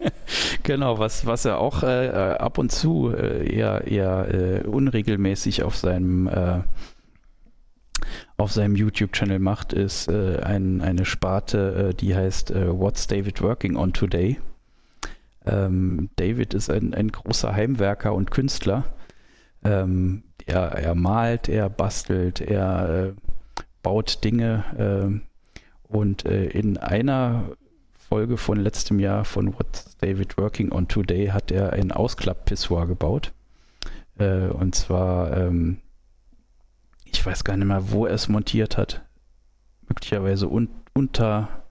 <laughs> Genau, was, was er auch äh, äh, ab und zu äh, eher, eher äh, unregelmäßig auf seinem, äh, auf seinem YouTube-Channel macht, ist äh, ein, eine Sparte, äh, die heißt äh, What's David Working on Today? Ähm, David ist ein, ein großer Heimwerker und Künstler. Ähm, er, er malt, er bastelt, er äh, baut Dinge ähm, und äh, in einer Folge von letztem Jahr von What's David Working on Today hat er ein Ausklapp-Pissoir gebaut. Äh, und zwar, ähm, ich weiß gar nicht mehr, wo er es montiert hat. Möglicherweise un unter,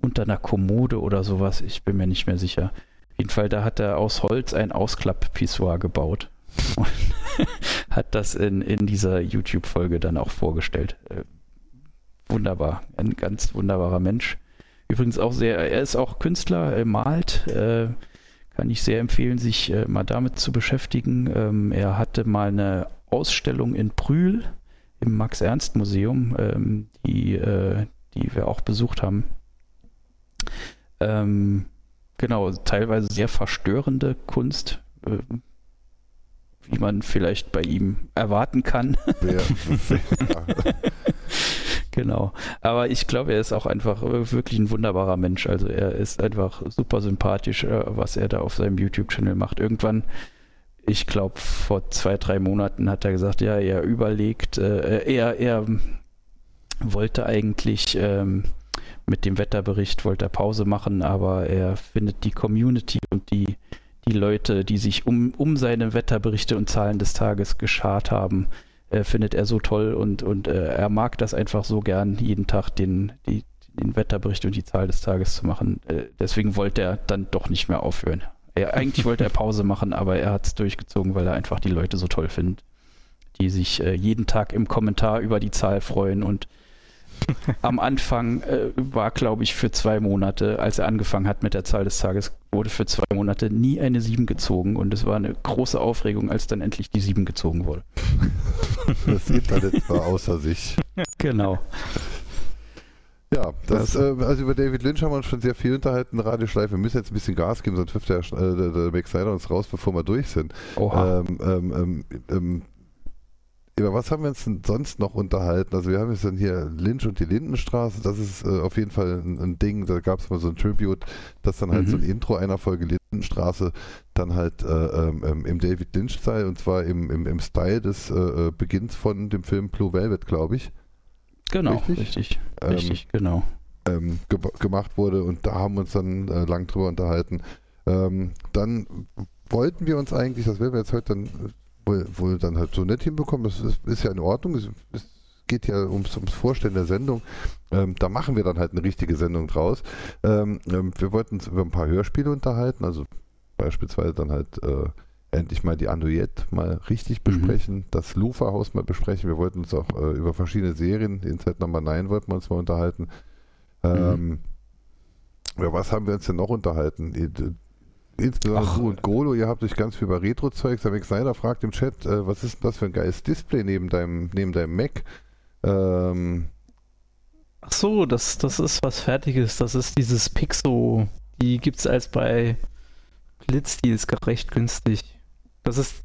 unter einer Kommode oder sowas. Ich bin mir nicht mehr sicher. Auf jeden Fall, da hat er aus Holz ein Ausklapp-Pissoir gebaut. <laughs> Und hat das in, in dieser YouTube-Folge dann auch vorgestellt. Äh, wunderbar. Ein ganz wunderbarer Mensch. Übrigens auch sehr, er ist auch Künstler, er malt. Äh, kann ich sehr empfehlen, sich äh, mal damit zu beschäftigen. Ähm, er hatte mal eine Ausstellung in Brühl im Max-Ernst-Museum, ähm, die, äh, die wir auch besucht haben. Ähm, genau, teilweise sehr verstörende Kunst, äh, wie man vielleicht bei ihm erwarten kann. Wer, <laughs> wer, Genau. Aber ich glaube, er ist auch einfach äh, wirklich ein wunderbarer Mensch. Also er ist einfach super sympathisch, äh, was er da auf seinem YouTube-Channel macht. Irgendwann, ich glaube, vor zwei, drei Monaten hat er gesagt, ja, er überlegt, äh, er, er wollte eigentlich ähm, mit dem Wetterbericht, wollte er Pause machen, aber er findet die Community und die, die Leute, die sich um, um seine Wetterberichte und Zahlen des Tages geschart haben, äh, findet er so toll und, und äh, er mag das einfach so gern, jeden Tag den, die, den Wetterbericht und die Zahl des Tages zu machen. Äh, deswegen wollte er dann doch nicht mehr aufhören. Er, <laughs> eigentlich wollte er Pause machen, aber er hat es durchgezogen, weil er einfach die Leute so toll findet, die sich äh, jeden Tag im Kommentar über die Zahl freuen und <laughs> am Anfang äh, war, glaube ich, für zwei Monate, als er angefangen hat mit der Zahl des Tages, wurde für zwei Monate nie eine 7 gezogen und es war eine große Aufregung, als dann endlich die 7 gezogen wurde. das Internet war außer sich. Genau. Ja, das, äh, also über David Lynch haben wir uns schon sehr viel unterhalten, Radioschleife. Wir müssen jetzt ein bisschen Gas geben, sonst wirft der, äh, der, der Max Snyder uns raus, bevor wir durch sind. Oha. Ähm, ähm, ähm, ähm, über was haben wir uns denn sonst noch unterhalten? Also wir haben jetzt dann hier Lynch und die Lindenstraße, das ist äh, auf jeden Fall ein, ein Ding, da gab es mal so ein Tribute, dass dann halt Mhm. so ein Intro einer Folge Lindenstraße dann halt äh, ähm, ähm, im David Lynch-Style und zwar im, im, im Style des äh, äh, Beginns von dem Film Blue Velvet, glaube ich, genau, richtig? richtig, Ähm, richtig, genau. ähm, ge gemacht wurde und da haben wir uns dann äh, lang drüber unterhalten. Ähm, dann wollten wir uns eigentlich, das werden wir jetzt heute dann äh, wohl, wohl dann halt so nett hinbekommen, das ist, ist ja in Ordnung, es, es geht ja ums, ums Vorstellen der Sendung, ähm, da machen wir dann halt eine richtige Sendung draus. Ähm, ähm, wir wollten uns über ein paar Hörspiele unterhalten, also beispielsweise dann halt äh, endlich mal die Anouillette mal richtig besprechen, das Lufa-Haus mal besprechen. Wir wollten uns auch äh, über verschiedene Serien, Inside Number 9 wollten wir uns mal unterhalten. Ähm, Über was haben wir uns denn noch unterhalten? Insbesondere Ach. du und Golo, ihr habt euch ganz viel über Retro-Zeugs. Der Max Snyder fragt im Chat, äh, was ist denn das für ein geiles Display neben deinem, neben deinem Mac? Ähm, Ach so, das, das ist was Fertiges. Das ist dieses Pixo. Die gibt es als bei Blitz, die ist recht günstig. Das ist,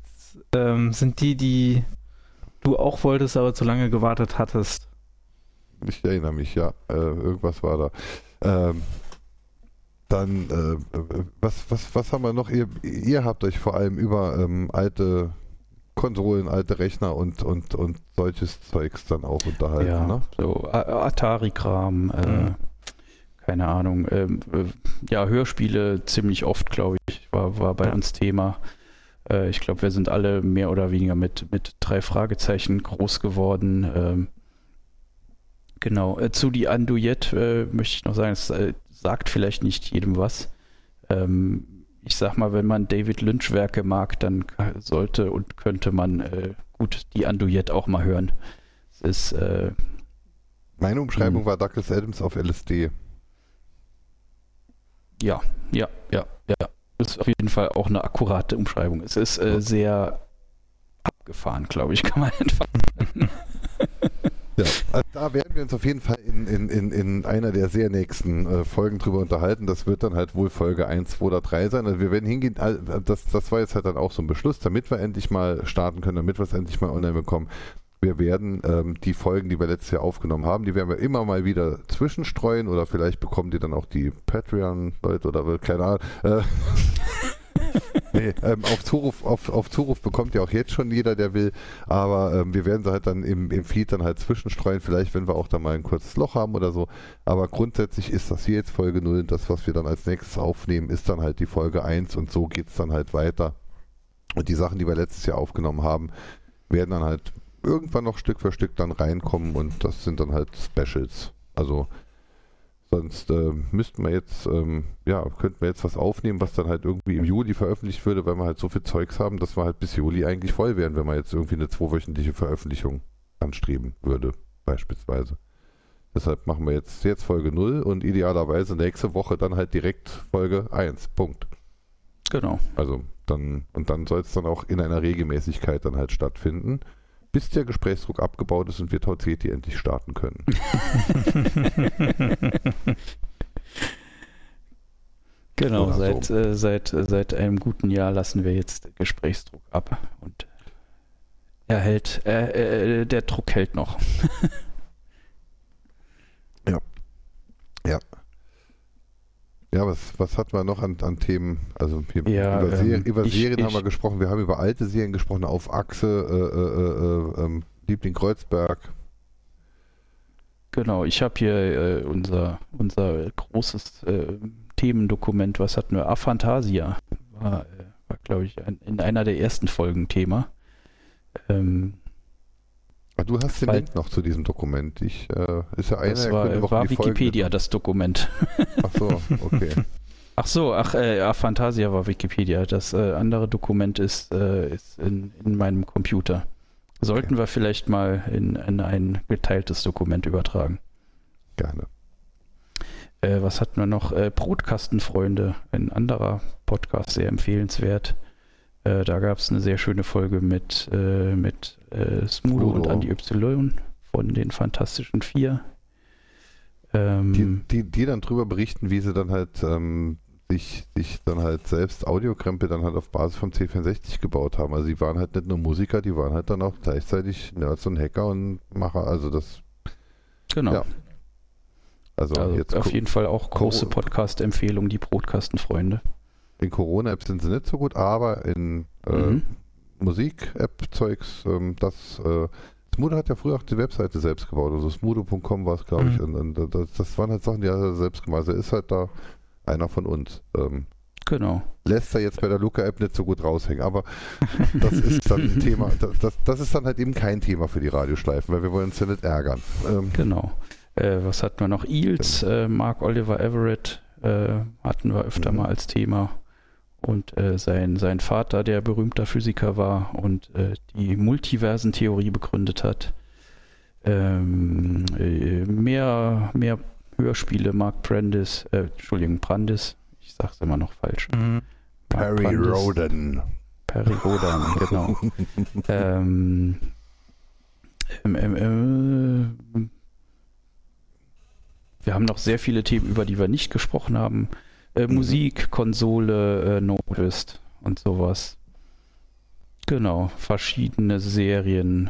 ähm, sind die, die du auch wolltest, aber zu lange gewartet hattest. Ich erinnere mich, ja. Äh, irgendwas war da. Ähm, dann, äh, was, was, was haben wir noch? Ihr, ihr habt euch vor allem über ähm, alte Konsolen, alte Rechner und, und, und solches Zeugs dann auch unterhalten, ja, ne? so Atari-Kram, äh, Mhm. keine Ahnung. Ähm, äh, ja, Hörspiele ziemlich oft, glaube ich, war, war bei Ja. uns Thema. Äh, ich glaube, wir sind alle mehr oder weniger mit, mit drei Fragezeichen groß geworden. Ähm, genau. Äh, zu die Andujet äh, möchte ich noch sagen, es äh, sagt vielleicht nicht jedem was. Ähm, ich sag mal, wenn man David Lynch Werke mag, dann sollte und könnte man äh, gut die Andujet auch mal hören. Es ist Meine Umschreibung Mhm. war Douglas Adams auf LSD. Ja, ja, ja, ja. Ist auf jeden Fall auch eine akkurate Umschreibung. Es ist äh, sehr abgefahren, glaube ich, <laughs> kann man einfach. Ja, also da werden wir uns auf jeden Fall in, in, in, in einer der sehr nächsten äh, Folgen drüber unterhalten. Das wird dann halt wohl Folge 1, 2 oder 3 sein. Also wir werden hingehen, das, das war jetzt halt dann auch so ein Beschluss, damit wir endlich mal starten können, damit wir es endlich mal online bekommen. Wir werden ähm, die Folgen, die wir letztes Jahr aufgenommen haben, die werden wir immer mal wieder zwischenstreuen oder vielleicht bekommen die dann auch die Patreon-Leute oder keine Ahnung. Äh, <laughs> nee, ähm, auf, Zuruf, auf, auf Zuruf bekommt ja auch jetzt schon jeder, der will. Aber ähm, wir werden sie halt dann im, im Feed dann halt zwischenstreuen. Vielleicht, wenn wir auch da mal ein kurzes Loch haben oder so. Aber grundsätzlich ist das hier jetzt Folge 0. Das, was wir dann als nächstes aufnehmen, ist dann halt die Folge 1 und so geht es dann halt weiter. Und die Sachen, die wir letztes Jahr aufgenommen haben, werden dann halt irgendwann noch Stück für Stück dann reinkommen und das sind dann halt Specials. Also sonst äh, müssten wir jetzt, ähm, ja, könnten wir jetzt was aufnehmen, was dann halt irgendwie im Juli veröffentlicht würde, weil wir halt so viel Zeugs haben, dass wir halt bis Juli eigentlich voll wären, wenn man jetzt irgendwie eine zweiwöchentliche Veröffentlichung anstreben würde, beispielsweise. Deshalb machen wir jetzt, jetzt Folge 0 und idealerweise nächste Woche dann halt direkt Folge 1. Punkt. Genau. Also dann, und dann soll es dann auch in einer Regelmäßigkeit dann halt stattfinden, bis der Gesprächsdruck abgebaut ist und wir Tauzeti endlich starten können. <laughs> Genau, Oder seit, so. äh, seit, äh, seit einem guten Jahr lassen wir jetzt Gesprächsdruck ab und er hält, äh, äh, der Druck hält noch. Ja, was, was hatten wir noch an, an Themen? Also Ja, über, ähm, Serien, über ich- Serien haben ich- wir gesprochen, wir haben über alte Serien gesprochen, auf Achse, äh, äh, äh, ähm, Liebling Kreuzberg. Genau, ich habe hier äh, unser, unser großes äh, Themendokument, was hatten wir? Aphantasia war, äh, war glaube ich, ein, in einer der ersten Folgen Thema. Ähm, Ah, Du hast den Link noch zu diesem Dokument. Ich, äh, ist ja einer das war, war Wikipedia, das Dokument. Ach so, okay. <laughs> Ach so, ach, äh, Aphantasia war Wikipedia. Das äh, andere Dokument ist, äh, ist in, in meinem Computer. Sollten wir vielleicht mal in, in ein geteiltes Dokument übertragen. Gerne. Äh, was hatten wir noch? Äh, Brotkastenfreunde, ein anderer Podcast, sehr empfehlenswert. Äh, da gab es eine sehr schöne Folge mit, äh, mit äh, Smudo und. Andy Y von den Fantastischen Vier. Ähm, Die, die, die dann drüber berichten, wie sie dann halt ähm, sich, sich dann halt selbst Audiokrempel dann halt auf Basis vom C64 gebaut haben. Also die waren halt nicht nur Musiker, die waren halt dann auch gleichzeitig Nerds und Hacker und Macher. Also das, genau. ja. also, also jetzt auf jeden Fall auch große Podcast-Empfehlung, die Brotkastenfreunde. In Corona-Apps sind sie nicht so gut, aber in äh, Mhm. Musik-App-Zeugs, ähm, das äh, Smudo hat ja früher auch die Webseite selbst gebaut, also smudo.com war es, glaube ich, Mhm. und, und das, das waren halt Sachen, die hat er selbst gemacht. Also er ist halt da einer von uns. Ähm, Genau. lässt er jetzt bei der Luca-App nicht so gut raushängen, aber das ist dann ein Thema, <laughs> das, das, das ist dann halt eben kein Thema für die Radioschleifen, weil wir wollen uns ja nicht ärgern. Ähm, Genau. Äh, was hatten wir noch? Eels, äh, Mark Oliver Everett äh, hatten wir öfter Mhm. mal als Thema. Und äh, sein, sein Vater, der berühmter Physiker war und äh, die Multiversentheorie begründet hat. Ähm, äh, mehr, mehr Hörspiele, Mark Brandis, äh, Entschuldigung, Brandis, ich sag's immer noch falsch. Mhm. Perry Brandis. Roden. Perry Rodan, <laughs> genau. ähm, ähm, ähm, äh, wir haben noch sehr viele Themen, über die wir nicht gesprochen haben. Äh, Musik, Konsole, äh, Notist und sowas. Genau, verschiedene Serien.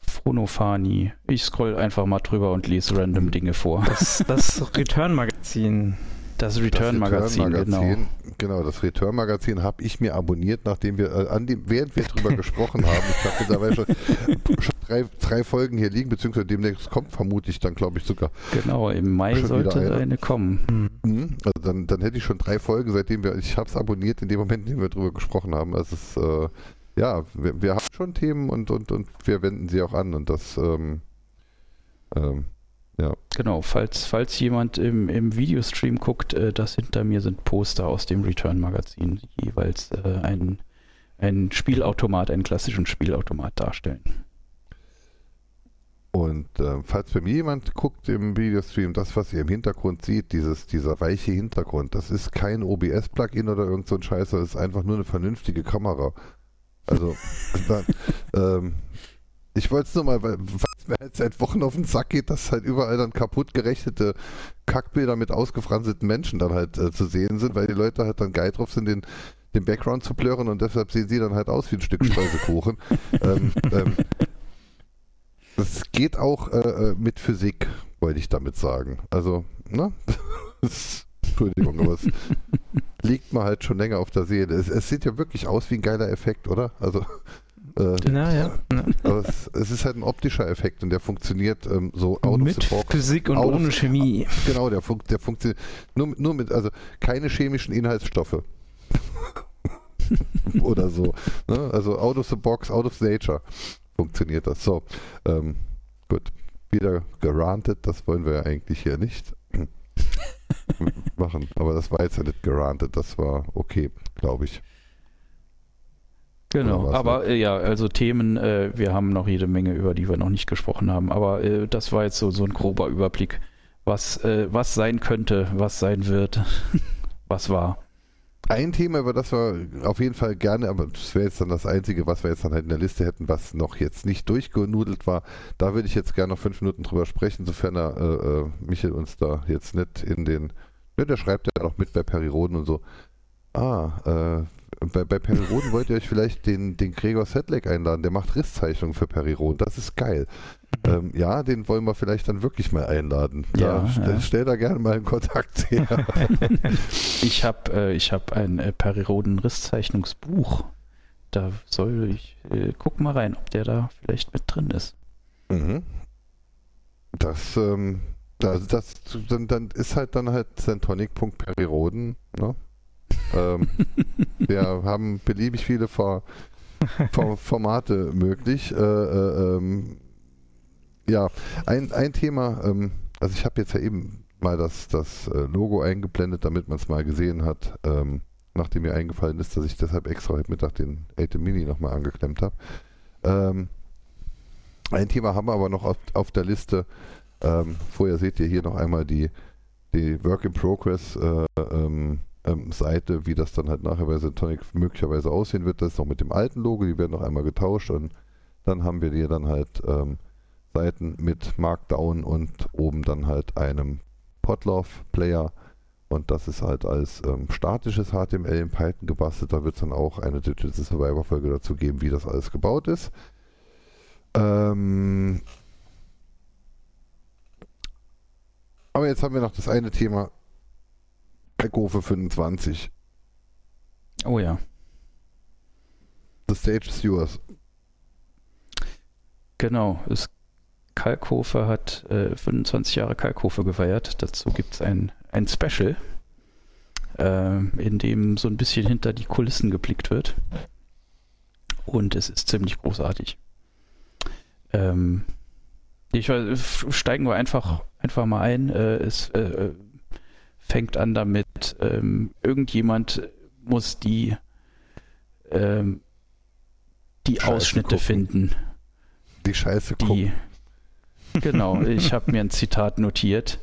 Phonofani. Ich scroll einfach mal drüber und lese random Dinge vor. Das, das Return-Magazin. Das Return-Magazin, das genau. Genau. das Return-Magazin habe ich mir abonniert, nachdem wir, äh, an dem, während wir drüber <laughs> gesprochen haben, ich habe mittlerweile schon, schon drei, drei Folgen hier liegen, beziehungsweise demnächst kommt vermutlich dann, glaube ich, sogar. Genau, im Mai sollte eine. eine kommen. Hm. Mhm. Also dann, dann hätte ich schon drei Folgen, seitdem wir, ich habe es abonniert, in dem Moment, in dem wir drüber gesprochen haben. Also es ist, äh, ja, wir, wir haben schon Themen und, und, und wir wenden sie auch an und das, ähm, ähm, Genau, falls, falls jemand im, im Videostream guckt, äh, das hinter mir sind Poster aus dem Return-Magazin, die jeweils äh, ein, ein Spielautomat, einen klassischen Spielautomat darstellen. Und äh, falls bei mir jemand guckt im Videostream, das, was ihr im Hintergrund seht, dieses, dieser weiche Hintergrund, das ist kein OBS-Plugin oder irgend so ein Scheiß, das ist einfach nur eine vernünftige Kamera. Also, <laughs> dann, ähm, ich wollte es nur mal, weil es mir halt seit Wochen auf den Sack geht, dass halt überall dann kaputt gerechnete Kackbilder mit ausgefransten Menschen dann halt äh, zu sehen sind, weil die Leute halt dann geil drauf sind, den, den Background zu blurren und deshalb sehen sie dann halt aus wie ein Stück Speisekuchen. <laughs> ähm, ähm, das geht auch äh, äh, mit Physik, wollte ich damit sagen. Also, ne? <laughs> Entschuldigung, aber es <laughs> liegt mir halt schon länger auf der Seele. Es, es sieht ja wirklich aus wie ein geiler Effekt, oder? Also, äh, Na ja. aber es, es ist halt ein optischer Effekt und der funktioniert ähm, so out Mit of the box. Physik und Out ohne Chemie. Genau, der, fun der funktioniert nur, mit- nur mit, also keine chemischen Inhaltsstoffe. <laughs> Oder so. Ne? Also out of the box, out of nature funktioniert das. So, ähm, gut. Wieder gerantet, das wollen wir ja eigentlich hier nicht <laughs> machen. Aber das war jetzt ja nicht gerantet, das war okay, glaube ich. Genau, aber äh, ja, also Themen, äh, wir haben noch jede Menge, über die wir noch nicht gesprochen haben, aber äh, das war jetzt so, so ein grober Überblick, was, äh, was sein könnte, was sein wird, <laughs> was war. Ein Thema, über das wir auf jeden Fall gerne, aber das wäre jetzt dann das Einzige, was wir jetzt dann halt in der Liste hätten, was noch jetzt nicht durchgenudelt war. Da würde ich jetzt gerne noch fünf Minuten drüber sprechen, sofern er, äh, äh, Michael uns da jetzt nicht in den, ne, der schreibt ja auch mit bei Periroden und so. Ah, äh, bei, bei Periroden wollt ihr euch vielleicht den, den Gregor Sedlec einladen, der macht Risszeichnungen für Periroden, das ist geil. Ähm, ja, den wollen wir vielleicht dann wirklich mal einladen. Da Ja, stell, ja. stell da gerne mal einen Kontakt her. <laughs> Ich habe äh, ich hab ein äh, Periroden-Risszeichnungsbuch. Da soll ich, äh, guck mal rein, ob der da vielleicht mit drin ist. Mhm. Das, ähm, das, das dann, dann ist halt dann halt Centonic.periroden, ne? Ähm, <laughs> wir haben beliebig viele For For Formate möglich. Äh, äh, ähm, ja, ein, ein Thema, ähm, also ich habe jetzt ja eben mal das, das äh, Logo eingeblendet, damit man es mal gesehen hat, ähm, nachdem mir eingefallen ist, dass ich deshalb extra heute Mittag den 8 Mini nochmal angeklemmt habe. Ähm, ein Thema haben wir aber noch auf, auf der Liste. Ähm, vorher seht ihr hier noch einmal die, die Work in Progress äh, ähm, ähm, Seite, wie das dann halt nachher bei Syntonic möglicherweise aussehen wird. Das ist noch mit dem alten Logo, die werden noch einmal getauscht und dann haben wir hier dann halt ähm, Seiten mit Markdown und oben dann halt einem Potloff-Player und das ist halt als ähm, statisches HTML in Python gebastelt. Da wird es dann auch eine Digital Survivor Folge dazu geben, wie das alles gebaut ist. Ähm, aber jetzt haben wir noch das eine Thema. Kalkofe 25. Oh ja. The stage is yours. Genau, es, Kalkofe hat äh, 25 Jahre Kalkofe gefeiert. Dazu gibt es ein, ein Special, äh, in dem so ein bisschen hinter die Kulissen geblickt wird. Und es ist ziemlich großartig. Ähm, ich steigen wir einfach, einfach mal ein. Äh, es äh, fängt an damit, ähm, irgendjemand muss die, ähm, die Scheiße Ausschnitte gucken. finden. Die Scheiße gucken. Die, <laughs> genau, ich habe mir ein Zitat notiert.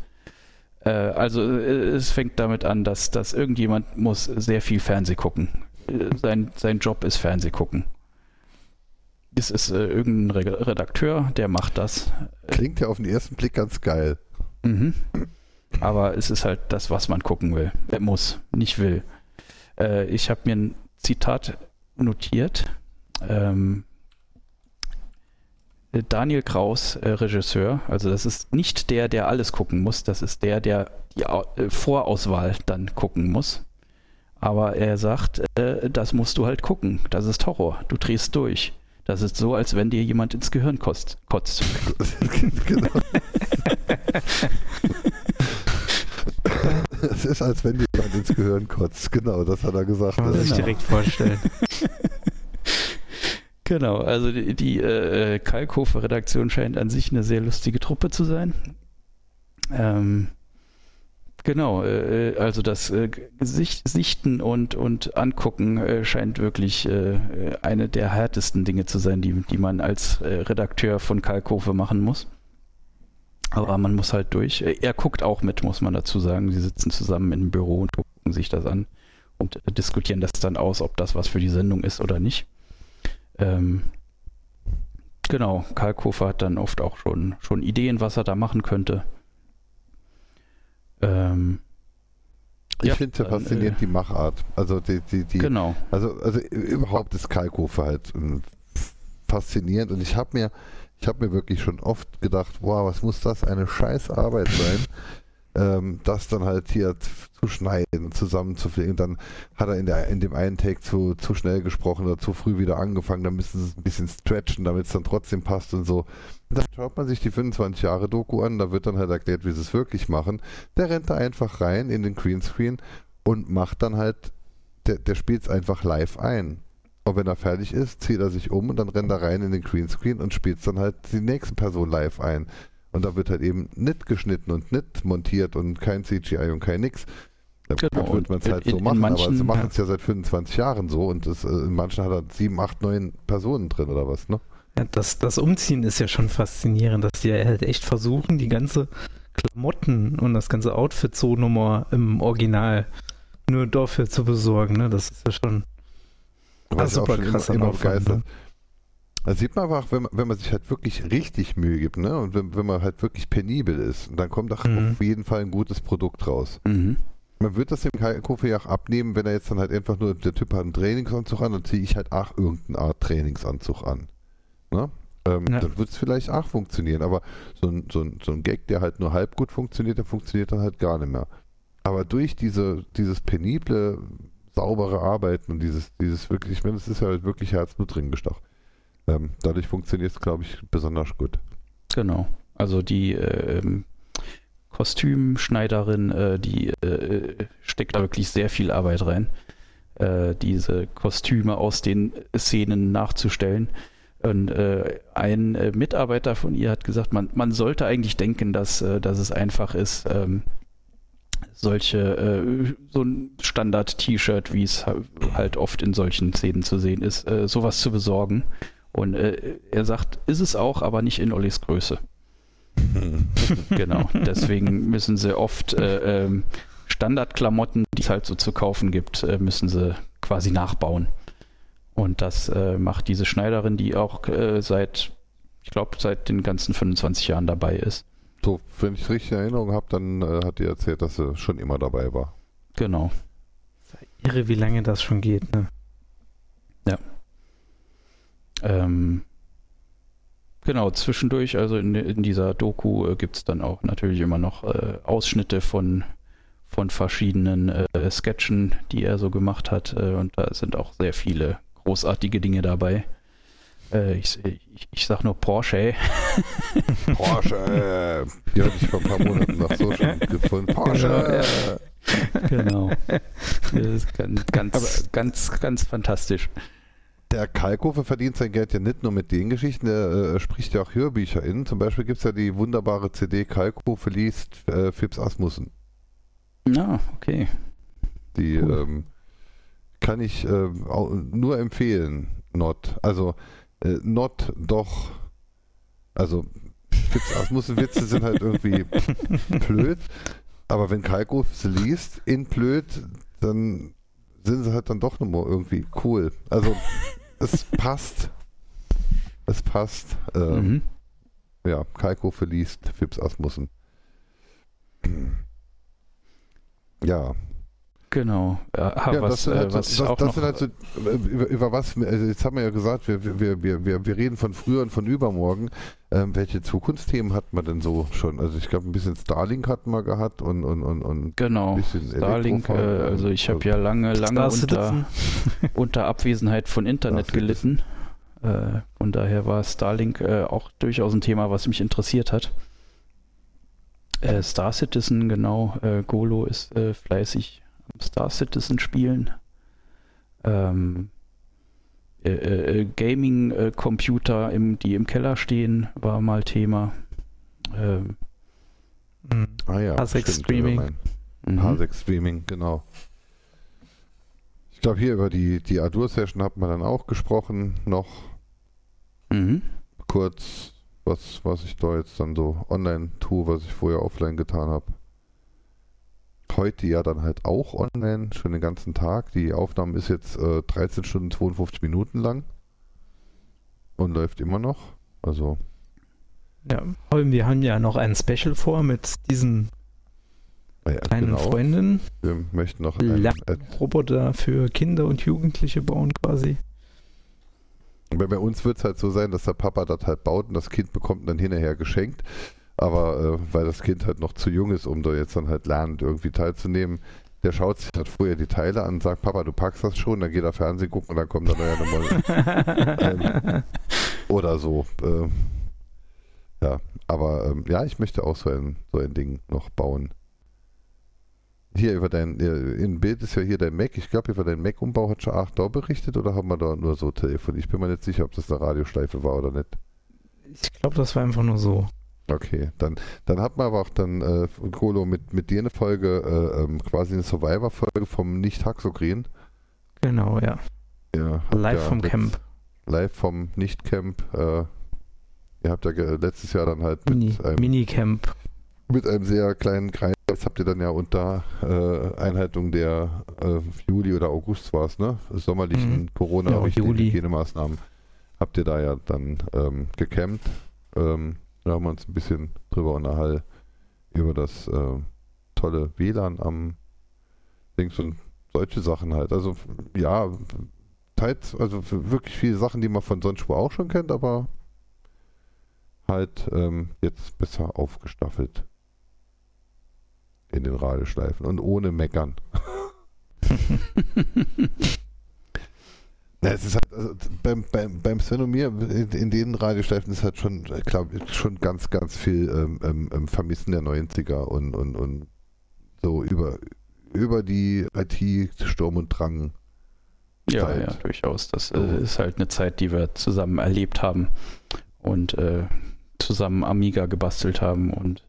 Äh, also äh, es fängt damit an, dass, dass irgendjemand muss sehr viel Fernseh gucken. Äh, sein, sein Job ist Fernseh gucken. Es ist äh, irgendein Re Redakteur, der macht das. Klingt ja auf den ersten Blick ganz geil. Mhm. Aber es ist halt das, was man gucken will. Er muss, nicht will. Äh, ich habe mir ein Zitat notiert. Ähm, Daniel Kraus, äh, Regisseur, also das ist nicht der, der alles gucken muss, das ist der, der die Au- äh, Vorauswahl dann gucken muss. Aber er sagt, äh, das musst du halt gucken. Das ist Horror. Du drehst durch. Das ist so, als wenn dir jemand ins Gehirn kotzt. kotzt. <laughs> <laughs> genau. <laughs> Es ist, als wenn jemand ins Gehirn kotzt. Genau, das hat er gesagt. Kann man sich Genau. direkt vorstellen. <laughs> Genau, also die, die äh, Kalkofe-Redaktion scheint an sich eine sehr lustige Truppe zu sein. Ähm, genau, äh, also das äh, Sicht, Sichten und, und Angucken äh, scheint wirklich äh, eine der härtesten Dinge zu sein, die, die man als äh, Redakteur von Kalkofe machen muss. Aber man muss halt durch. Äh, Er guckt auch mit, muss man dazu sagen. Sie sitzen zusammen im Büro und gucken sich das an und äh, diskutieren das dann aus, ob das was für die Sendung ist oder nicht. Ähm, genau, Kalkofer hat dann oft auch schon, schon Ideen, was er da machen könnte. Ähm, Ich ja, finde es ja dann, faszinierend, die Machart. Also die, die, die, genau. Also, also überhaupt ist Kalkofe halt ähm, faszinierend und ich habe mir, ich habe mir wirklich schon oft gedacht, wow, was muss das eine scheiß Arbeit sein, ähm, das dann halt hier zu schneiden, zusammenzufliegen. Dann hat er in, der, in dem einen Take zu, zu schnell gesprochen oder zu früh wieder angefangen, dann müssen sie es ein bisschen stretchen, damit es dann trotzdem passt und so. Und dann schaut man sich die 25 Jahre Doku an, da wird dann halt erklärt, wie sie es wirklich machen. Der rennt da einfach rein in den Greenscreen und macht dann halt der, der spielt es einfach live ein. Und wenn er fertig ist, zieht er sich um und dann rennt er rein in den Greenscreen und spielt es dann halt die nächste Person live ein. Und da wird halt eben nicht geschnitten und nicht montiert und kein CGI und kein nix. Da Genau, wird man es halt in- so machen, aber manchen- sie machen es ja seit 25 Jahren so und das, äh, in manchen hat er sieben, acht, neun Personen drin oder was, ne? Ja, das, das Umziehen ist ja schon faszinierend, dass die ja halt echt versuchen, die ganze Klamotten und das ganze Outfit so nochmal im Original nur dafür zu besorgen. Ne? Das ist ja schon. Da war Ah, auch super schon krass immer, immer begeistert. ne? Da sieht man aber auch, wenn man, wenn man sich halt wirklich richtig Mühe gibt, ne? Und wenn, wenn man halt wirklich penibel ist, dann kommt auch Mhm. auf jeden Fall ein gutes Produkt raus. Mhm. Man wird das dem Kofi ja auch abnehmen, wenn er jetzt dann halt einfach nur, der Typ hat einen Trainingsanzug an, dann ziehe ich halt auch irgendeine Art Trainingsanzug an. Ne? Ähm, Ja. Dann wird es vielleicht auch funktionieren, aber so ein, so, ein, so ein Gag, der halt nur halb gut funktioniert, der funktioniert dann halt gar nicht mehr. Aber durch diese, dieses penible, saubere Arbeiten und dieses, dieses wirklich, ich meine, es ist ja halt wirklich Herzblut gestochen. Ähm, dadurch funktioniert es, glaube ich, besonders gut. Genau. Also die ähm, Kostümschneiderin, äh, die äh, steckt da wirklich sehr viel Arbeit rein, äh, diese Kostüme aus den Szenen nachzustellen. Und äh, ein äh, Mitarbeiter von ihr hat gesagt, man, man sollte eigentlich denken, dass, äh, dass es einfach ist, ähm, solche, äh, so ein Standard-T-Shirt, wie es ha- halt oft in solchen Szenen zu sehen ist, äh, sowas zu besorgen. Und äh, er sagt, ist es auch, aber nicht in Ollis Größe. <laughs> genau. Deswegen müssen sie oft äh, ähm, Standardklamotten, die es halt so zu kaufen gibt, äh, müssen sie quasi nachbauen. Und das äh, macht diese Schneiderin, die auch seit, ich glaube, seit den ganzen 25 Jahren dabei ist. So, wenn ich es richtig in Erinnerung habe, dann äh, hat die erzählt, dass sie schon immer dabei war. Genau. Irre, wie lange das schon geht. Ne? Ähm, genau, zwischendurch, also in, in dieser Doku äh, gibt es dann auch natürlich immer noch äh, Ausschnitte von, von verschiedenen äh, Sketchen, die er so gemacht hat. Äh, und da sind auch sehr viele großartige Dinge dabei. Äh, ich, ich, ich sag nur Porsche. <laughs> Porsche! äh, die hatte ich vor ein paar Monaten noch so schon <laughs> gefunden. Porsche! genau. Das ist ganz, ganz, ganz, ganz fantastisch. Der Kalkofe verdient sein Geld ja nicht nur mit den Geschichten, der äh, spricht ja auch Hörbücher in. Zum Beispiel gibt es ja die wunderbare CD Kalkofe liest äh, Fips Asmussen. Na, okay. Die Cool. ähm, kann ich äh, nur empfehlen, Not. Also, äh, Not doch. Also, Fips Asmussen Witze sind halt irgendwie blöd. Aber wenn Kalkofe sie liest in blöd, dann sind sie halt dann doch nochmal irgendwie cool. Also, es passt. Es passt. Ähm, Mhm. Ja, Kalkofe liest Fips Asmussen. Ja, Genau. Ja, ja, was, das, sind äh, halt so, was das, auch das noch, sind halt so, äh, über, über was, also jetzt haben wir ja gesagt, wir, wir, wir, wir, wir reden von früher und von übermorgen. Ähm, welche Zukunftsthemen hat man denn so schon? Also ich glaube, ein bisschen Starlink hatten wir gehabt und, und, und, und genau. bisschen Starlink, äh, also ich habe Also- ja lange, lange Star unter, Citizen. <laughs> unter Abwesenheit von Internet gelitten. Äh, von daher war Starlink äh, auch durchaus ein Thema, was mich interessiert hat. Äh, Star Citizen, genau. Äh, Golo ist äh, fleißig Star Citizen spielen. Ähm, äh, äh, Gaming-Computer, im, die im Keller stehen, war mal Thema. Ähm, Mhm. Ah ja, Parsec stimmt, Streaming. über mein mhm. Parsec Streaming, genau. Ich glaube, hier über die, die Adur-Session hat man dann auch gesprochen, noch Mhm. kurz, was, was ich da jetzt dann so online tue, was ich vorher offline getan habe. Heute ja dann halt auch online, schon den ganzen Tag. Die Aufnahme ist jetzt äh, 13 Stunden 52 Minuten lang und läuft immer noch. Also, Ja, wir haben ja noch ein Special vor mit diesen äh, kleinen genau, Freundinnen. wir möchten noch ein, Ja. äh, Roboter für Kinder und Jugendliche bauen quasi. Bei, bei uns wird es halt so sein, dass der Papa das halt baut und das Kind bekommt dann hinterher geschenkt. Aber äh, weil das Kind halt noch zu jung ist, um da jetzt dann halt lernend irgendwie teilzunehmen, der schaut sich halt vorher die Teile an und sagt, Papa, du packst das schon, dann geht er Fernsehen gucken und dann kommt er ja nochmal <laughs> oder so. Äh, ja, aber ähm, ja, ich möchte auch so ein, so ein Ding noch bauen. Hier über dein, äh, im Bild ist ja hier dein Mac. Ich glaube, über deinen Mac-Umbau hat schon da berichtet oder haben wir da nur so telefoniert? Ich bin mir nicht sicher, ob das eine Radioschleife war oder nicht. Ich glaube, das war einfach nur so. Okay, dann, dann hat man aber auch dann, äh, Golo, mit, mit dir eine Folge, äh, ähm, quasi eine Survivor-Folge vom Nicht-Haxogren. Genau, ja. Ja, Live ja vom letzt- Camp. Live vom Nicht-Camp. Äh, ihr habt ja letztes Jahr dann halt Mini, mit einem, Minicamp. mit einem sehr kleinen Kreis, das habt ihr dann ja unter äh, Einhaltung der äh, Juli oder August war es, ne? Sommerlichen Mhm. corona Ja. Hygienemaßnahmen habt ihr da ja dann ähm, gecampt. Ähm, da haben wir uns ein bisschen drüber unterhalten über das äh, tolle WLAN am Dings und solche Sachen halt. Also ja, halt, also wirklich viele Sachen, die man von sonst wo auch schon kennt, aber halt ähm, jetzt besser aufgestaffelt in den Radioschleifen und ohne Meckern. <laughs> <laughs> Ja, es ist halt, also beim, beim, beim Sven und mir, in, in den Radioschleifen ist halt schon, glaube ich, schon ganz, ganz viel ähm, ähm, ähm, Vermissen der 90er und, und, und so über, über die IT Sturm und Drang. Ja, ja, durchaus. Das äh, ist halt eine Zeit, die wir zusammen erlebt haben und äh, zusammen Amiga gebastelt haben und,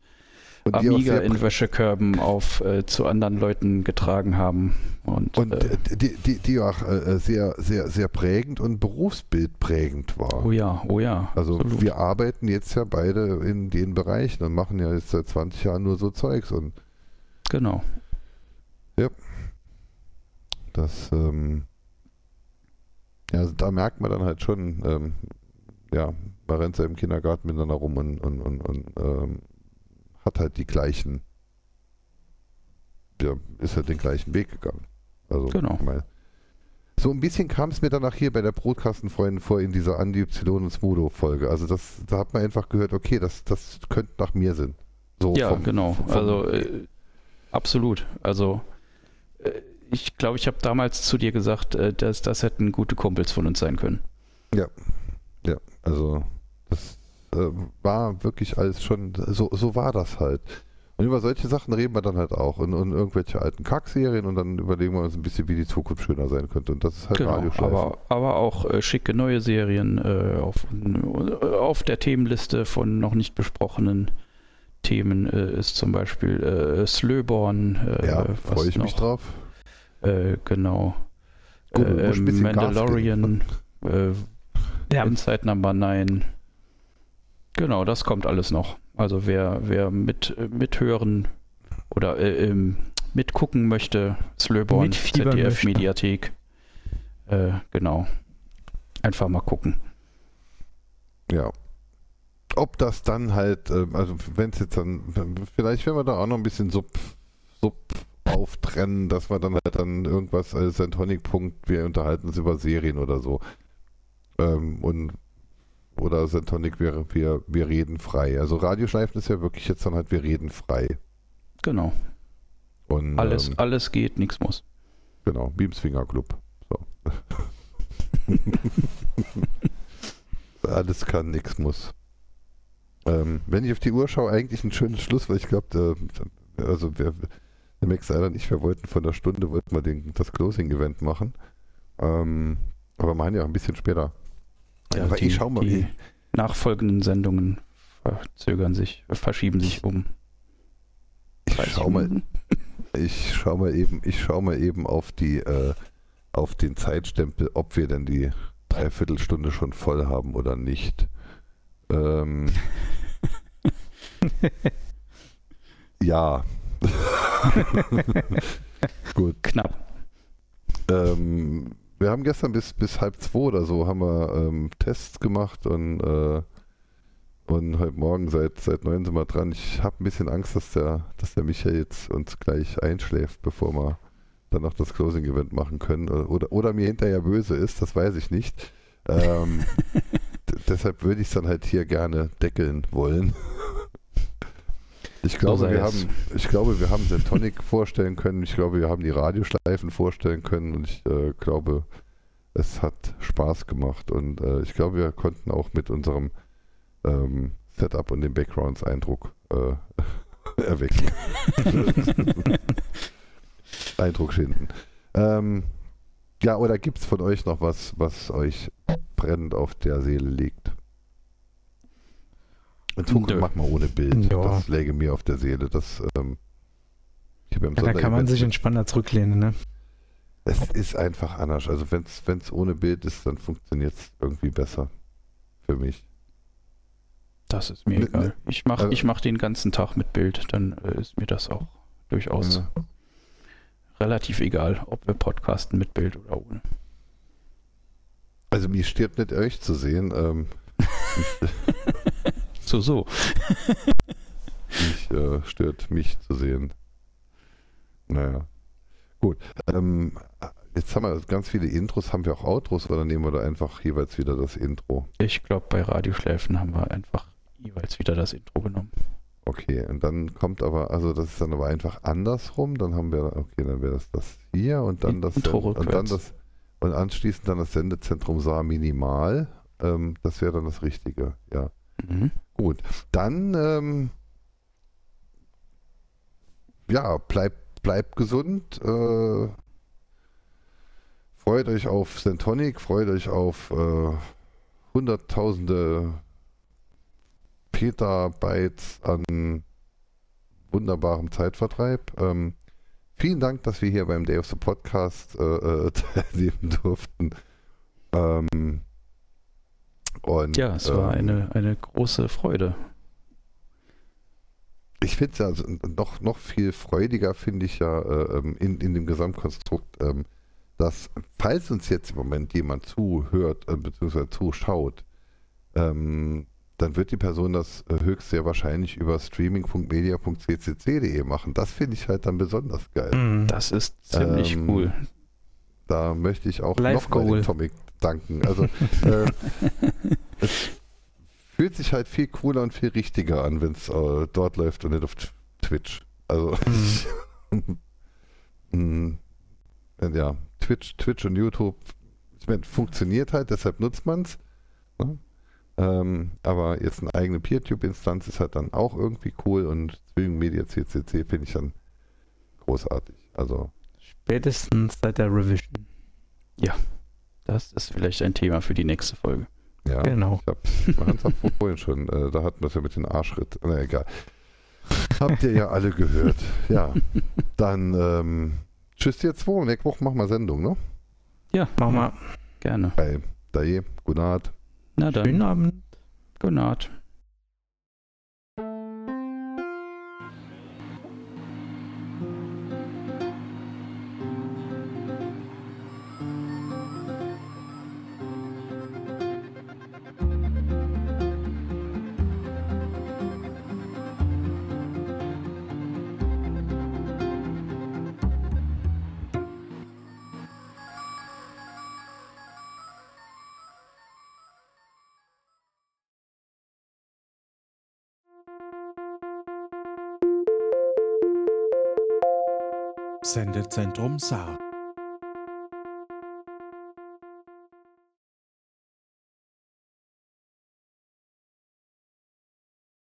Amiga in Wäschekörben auf äh, zu anderen Leuten getragen haben. Und, und äh, äh, die, die, die auch äh, sehr, sehr, sehr prägend und berufsbildprägend war. oh ja, oh ja. Also absolut. wir arbeiten jetzt ja beide in den Bereichen und machen ja jetzt seit 20 Jahren nur so Zeugs und Genau. das, ähm, ja, also da merkt man dann halt schon, ähm, ja, man rennt ja im Kindergarten miteinander rum und, und, und, und ähm, hat halt die gleichen, ja, ist halt den gleichen Weg gegangen. Also, Genau. meine, so ein bisschen kam es mir danach hier bei der Brotkastenfreundin vor in dieser Andi Y und Smudo Folge. Also das, da hat man einfach gehört, okay, das, das könnte nach mir sind. So Ja, vom- genau. vom- also äh, absolut. Also äh, ich glaube, ich habe damals zu dir gesagt, äh, dass das hätten gute Kumpels von uns sein können. Ja, also das äh, war wirklich alles schon, so, so war das halt. Und über solche Sachen reden wir dann halt auch und, und irgendwelche alten Kackserien und dann überlegen wir uns ein bisschen, wie die Zukunft schöner sein könnte. Und das ist halt Genau, aber, aber auch äh, schicke neue Serien äh, auf, äh, auf der Themenliste von noch nicht besprochenen Themen äh, ist zum Beispiel äh, Slöborn. Äh, ja, freue ich mich noch? drauf. Äh, genau. Gut, äh, Mandalorian, <laughs> äh, Ja, Inside Number 9. Genau, das kommt alles noch. Also wer, wer mit, mithören oder äh, ähm, mitgucken möchte, Slöborn, Mitfiebern ZDF möchte. Mediathek. Äh, genau. Einfach mal gucken. Ja. Ob das dann halt, ähm, also wenn es jetzt dann, vielleicht werden wir da auch noch ein bisschen Sub, Sub auftrennen, dass wir dann halt dann irgendwas als Sentonic-Punkt, wir unterhalten uns über Serien oder so. Ähm, und oder Sentonic wäre, wir, wir reden frei. Also Radioschleifen ist ja wirklich jetzt dann halt, wir reden frei. Genau. Und, Alles, ähm, alles geht, nichts muss. Genau, Beamsfinger Club. So. <laughs> Alles kann, nichts muss. Ähm, wenn ich auf die Uhr schaue, eigentlich ein schönes Schluss, weil ich glaube, also wir, der Max Seiler und ich, wir wollten von der Stunde, wollten wir den, das Closing-Event machen. Ähm, aber meinen ja ein bisschen später. Ja, aber die, ich schau mal, die nachfolgenden Sendungen verzögern sich, verschieben sich um. ich 30 schau mal, ich schau mal eben, ich schau mal eben auf die, äh, auf den Zeitstempel, ob wir denn die Dreiviertelstunde schon voll haben oder nicht. Ähm, <laughs> ja. <laughs> Gut. Knapp. Ähm, wir haben gestern bis, bis halb zwei oder so haben wir ähm, Tests gemacht und, äh, und heute Morgen seit, seit neun sind wir dran. Ich habe ein bisschen Angst, dass der, dass der Michael jetzt uns gleich einschläft, bevor wir dann noch das Closing-Event machen können. Oder, oder mir hinterher böse ist, das weiß ich nicht. Ähm, <laughs> deshalb würde ich es dann halt hier gerne deckeln wollen. Ich glaube, wir haben, ich glaube, wir haben Sentonic <laughs> vorstellen können. Ich glaube, wir haben die Radioschleifen vorstellen können und ich äh, glaube, es hat Spaß gemacht und äh, ich glaube, wir konnten auch mit unserem ähm, Setup und den Backgrounds Eindruck äh, <laughs> erwecken. <laughs> Eindruck schinden. Ähm, ja, oder gibt es von euch noch was, was euch brennend auf der Seele liegt? In Zukunft Nö. mach mal ohne Bild. Ja. Das läge mir auf der Seele. Das, ähm, ich Ja, da kann man sich entspannter zurücklehnen, ne? es ist einfach anders. Also wenn es ohne Bild ist, dann funktioniert es irgendwie besser. Für mich. Das ist mir Ne- egal. ne- Ich mache also- ich mach den ganzen Tag mit Bild, dann äh, ist mir das auch durchaus Ja. relativ egal, ob wir podcasten mit Bild oder ohne. Also mir stirbt nicht euch zu sehen. Ähm, <laughs> <laughs> So, so. mich äh, stört mich zu sehen. Naja. Gut. Ähm, jetzt haben wir ganz viele Intros. Haben wir auch Outros oder nehmen wir da einfach jeweils wieder das Intro? Ich glaube, bei Radioschläfen haben wir einfach jeweils wieder das Intro genommen. Okay, und dann kommt aber, also das ist dann aber einfach andersrum. Dann haben wir, okay, dann wäre das das hier und dann das Intro und dann rückwärts. das und anschließend dann das Sendezentrum Saar Minimal. Ähm, das wäre dann das Richtige, ja. Mhm. Gut, dann ähm, ja, bleibt bleibt gesund. Äh, freut euch auf Sentonic, freut euch auf äh, hunderttausende Petabytes an wunderbarem Zeitvertreib. Ähm, vielen Dank, dass wir hier beim Day of the Podcast äh, äh, <laughs> teilnehmen durften. Ähm, und, Ja, es war ähm, eine, eine große Freude. Ich finde es ja also noch, noch viel freudiger, finde ich ja äh, ähm, in, in dem Gesamtkonstrukt, ähm, dass, falls uns jetzt im Moment jemand zuhört, äh, beziehungsweise zuschaut, ähm, dann wird die Person das äh, höchst sehr wahrscheinlich über streaming.media.ccc.de machen. Das finde ich halt dann besonders geil. Mhm. Das ist ziemlich Ähm, cool. Da möchte ich auch Live nochmal Goal. den Tomic danken. Also äh, <laughs> es fühlt sich halt viel cooler und viel richtiger an, wenn es äh, dort läuft und nicht auf Twitch. Also <laughs> Mm, ja, Twitch, Twitch und YouTube ich meine, funktioniert halt, deshalb nutzt man es. Ne? Ähm, aber jetzt eine eigene PeerTube-Instanz ist halt dann auch irgendwie cool und Streaming Media CCC finde ich dann großartig. Also Spätestens seit der Revision. Das ist vielleicht ein Thema für die nächste Folge. ja. Genau. Ich hab, wir hatten es vorhin schon, äh, da hatten wir es ja mit den Arschritt. Na egal. Habt ihr ja alle gehört. Ja. Dann ähm, tschüss ihr zwei. Nächste Woche machen wir Sendung, ne? Ja, Machen wir. gerne. Bei Dae, gute Nacht. Na dann, Schönen Abend. gute Nacht. Sendezentrum Saar.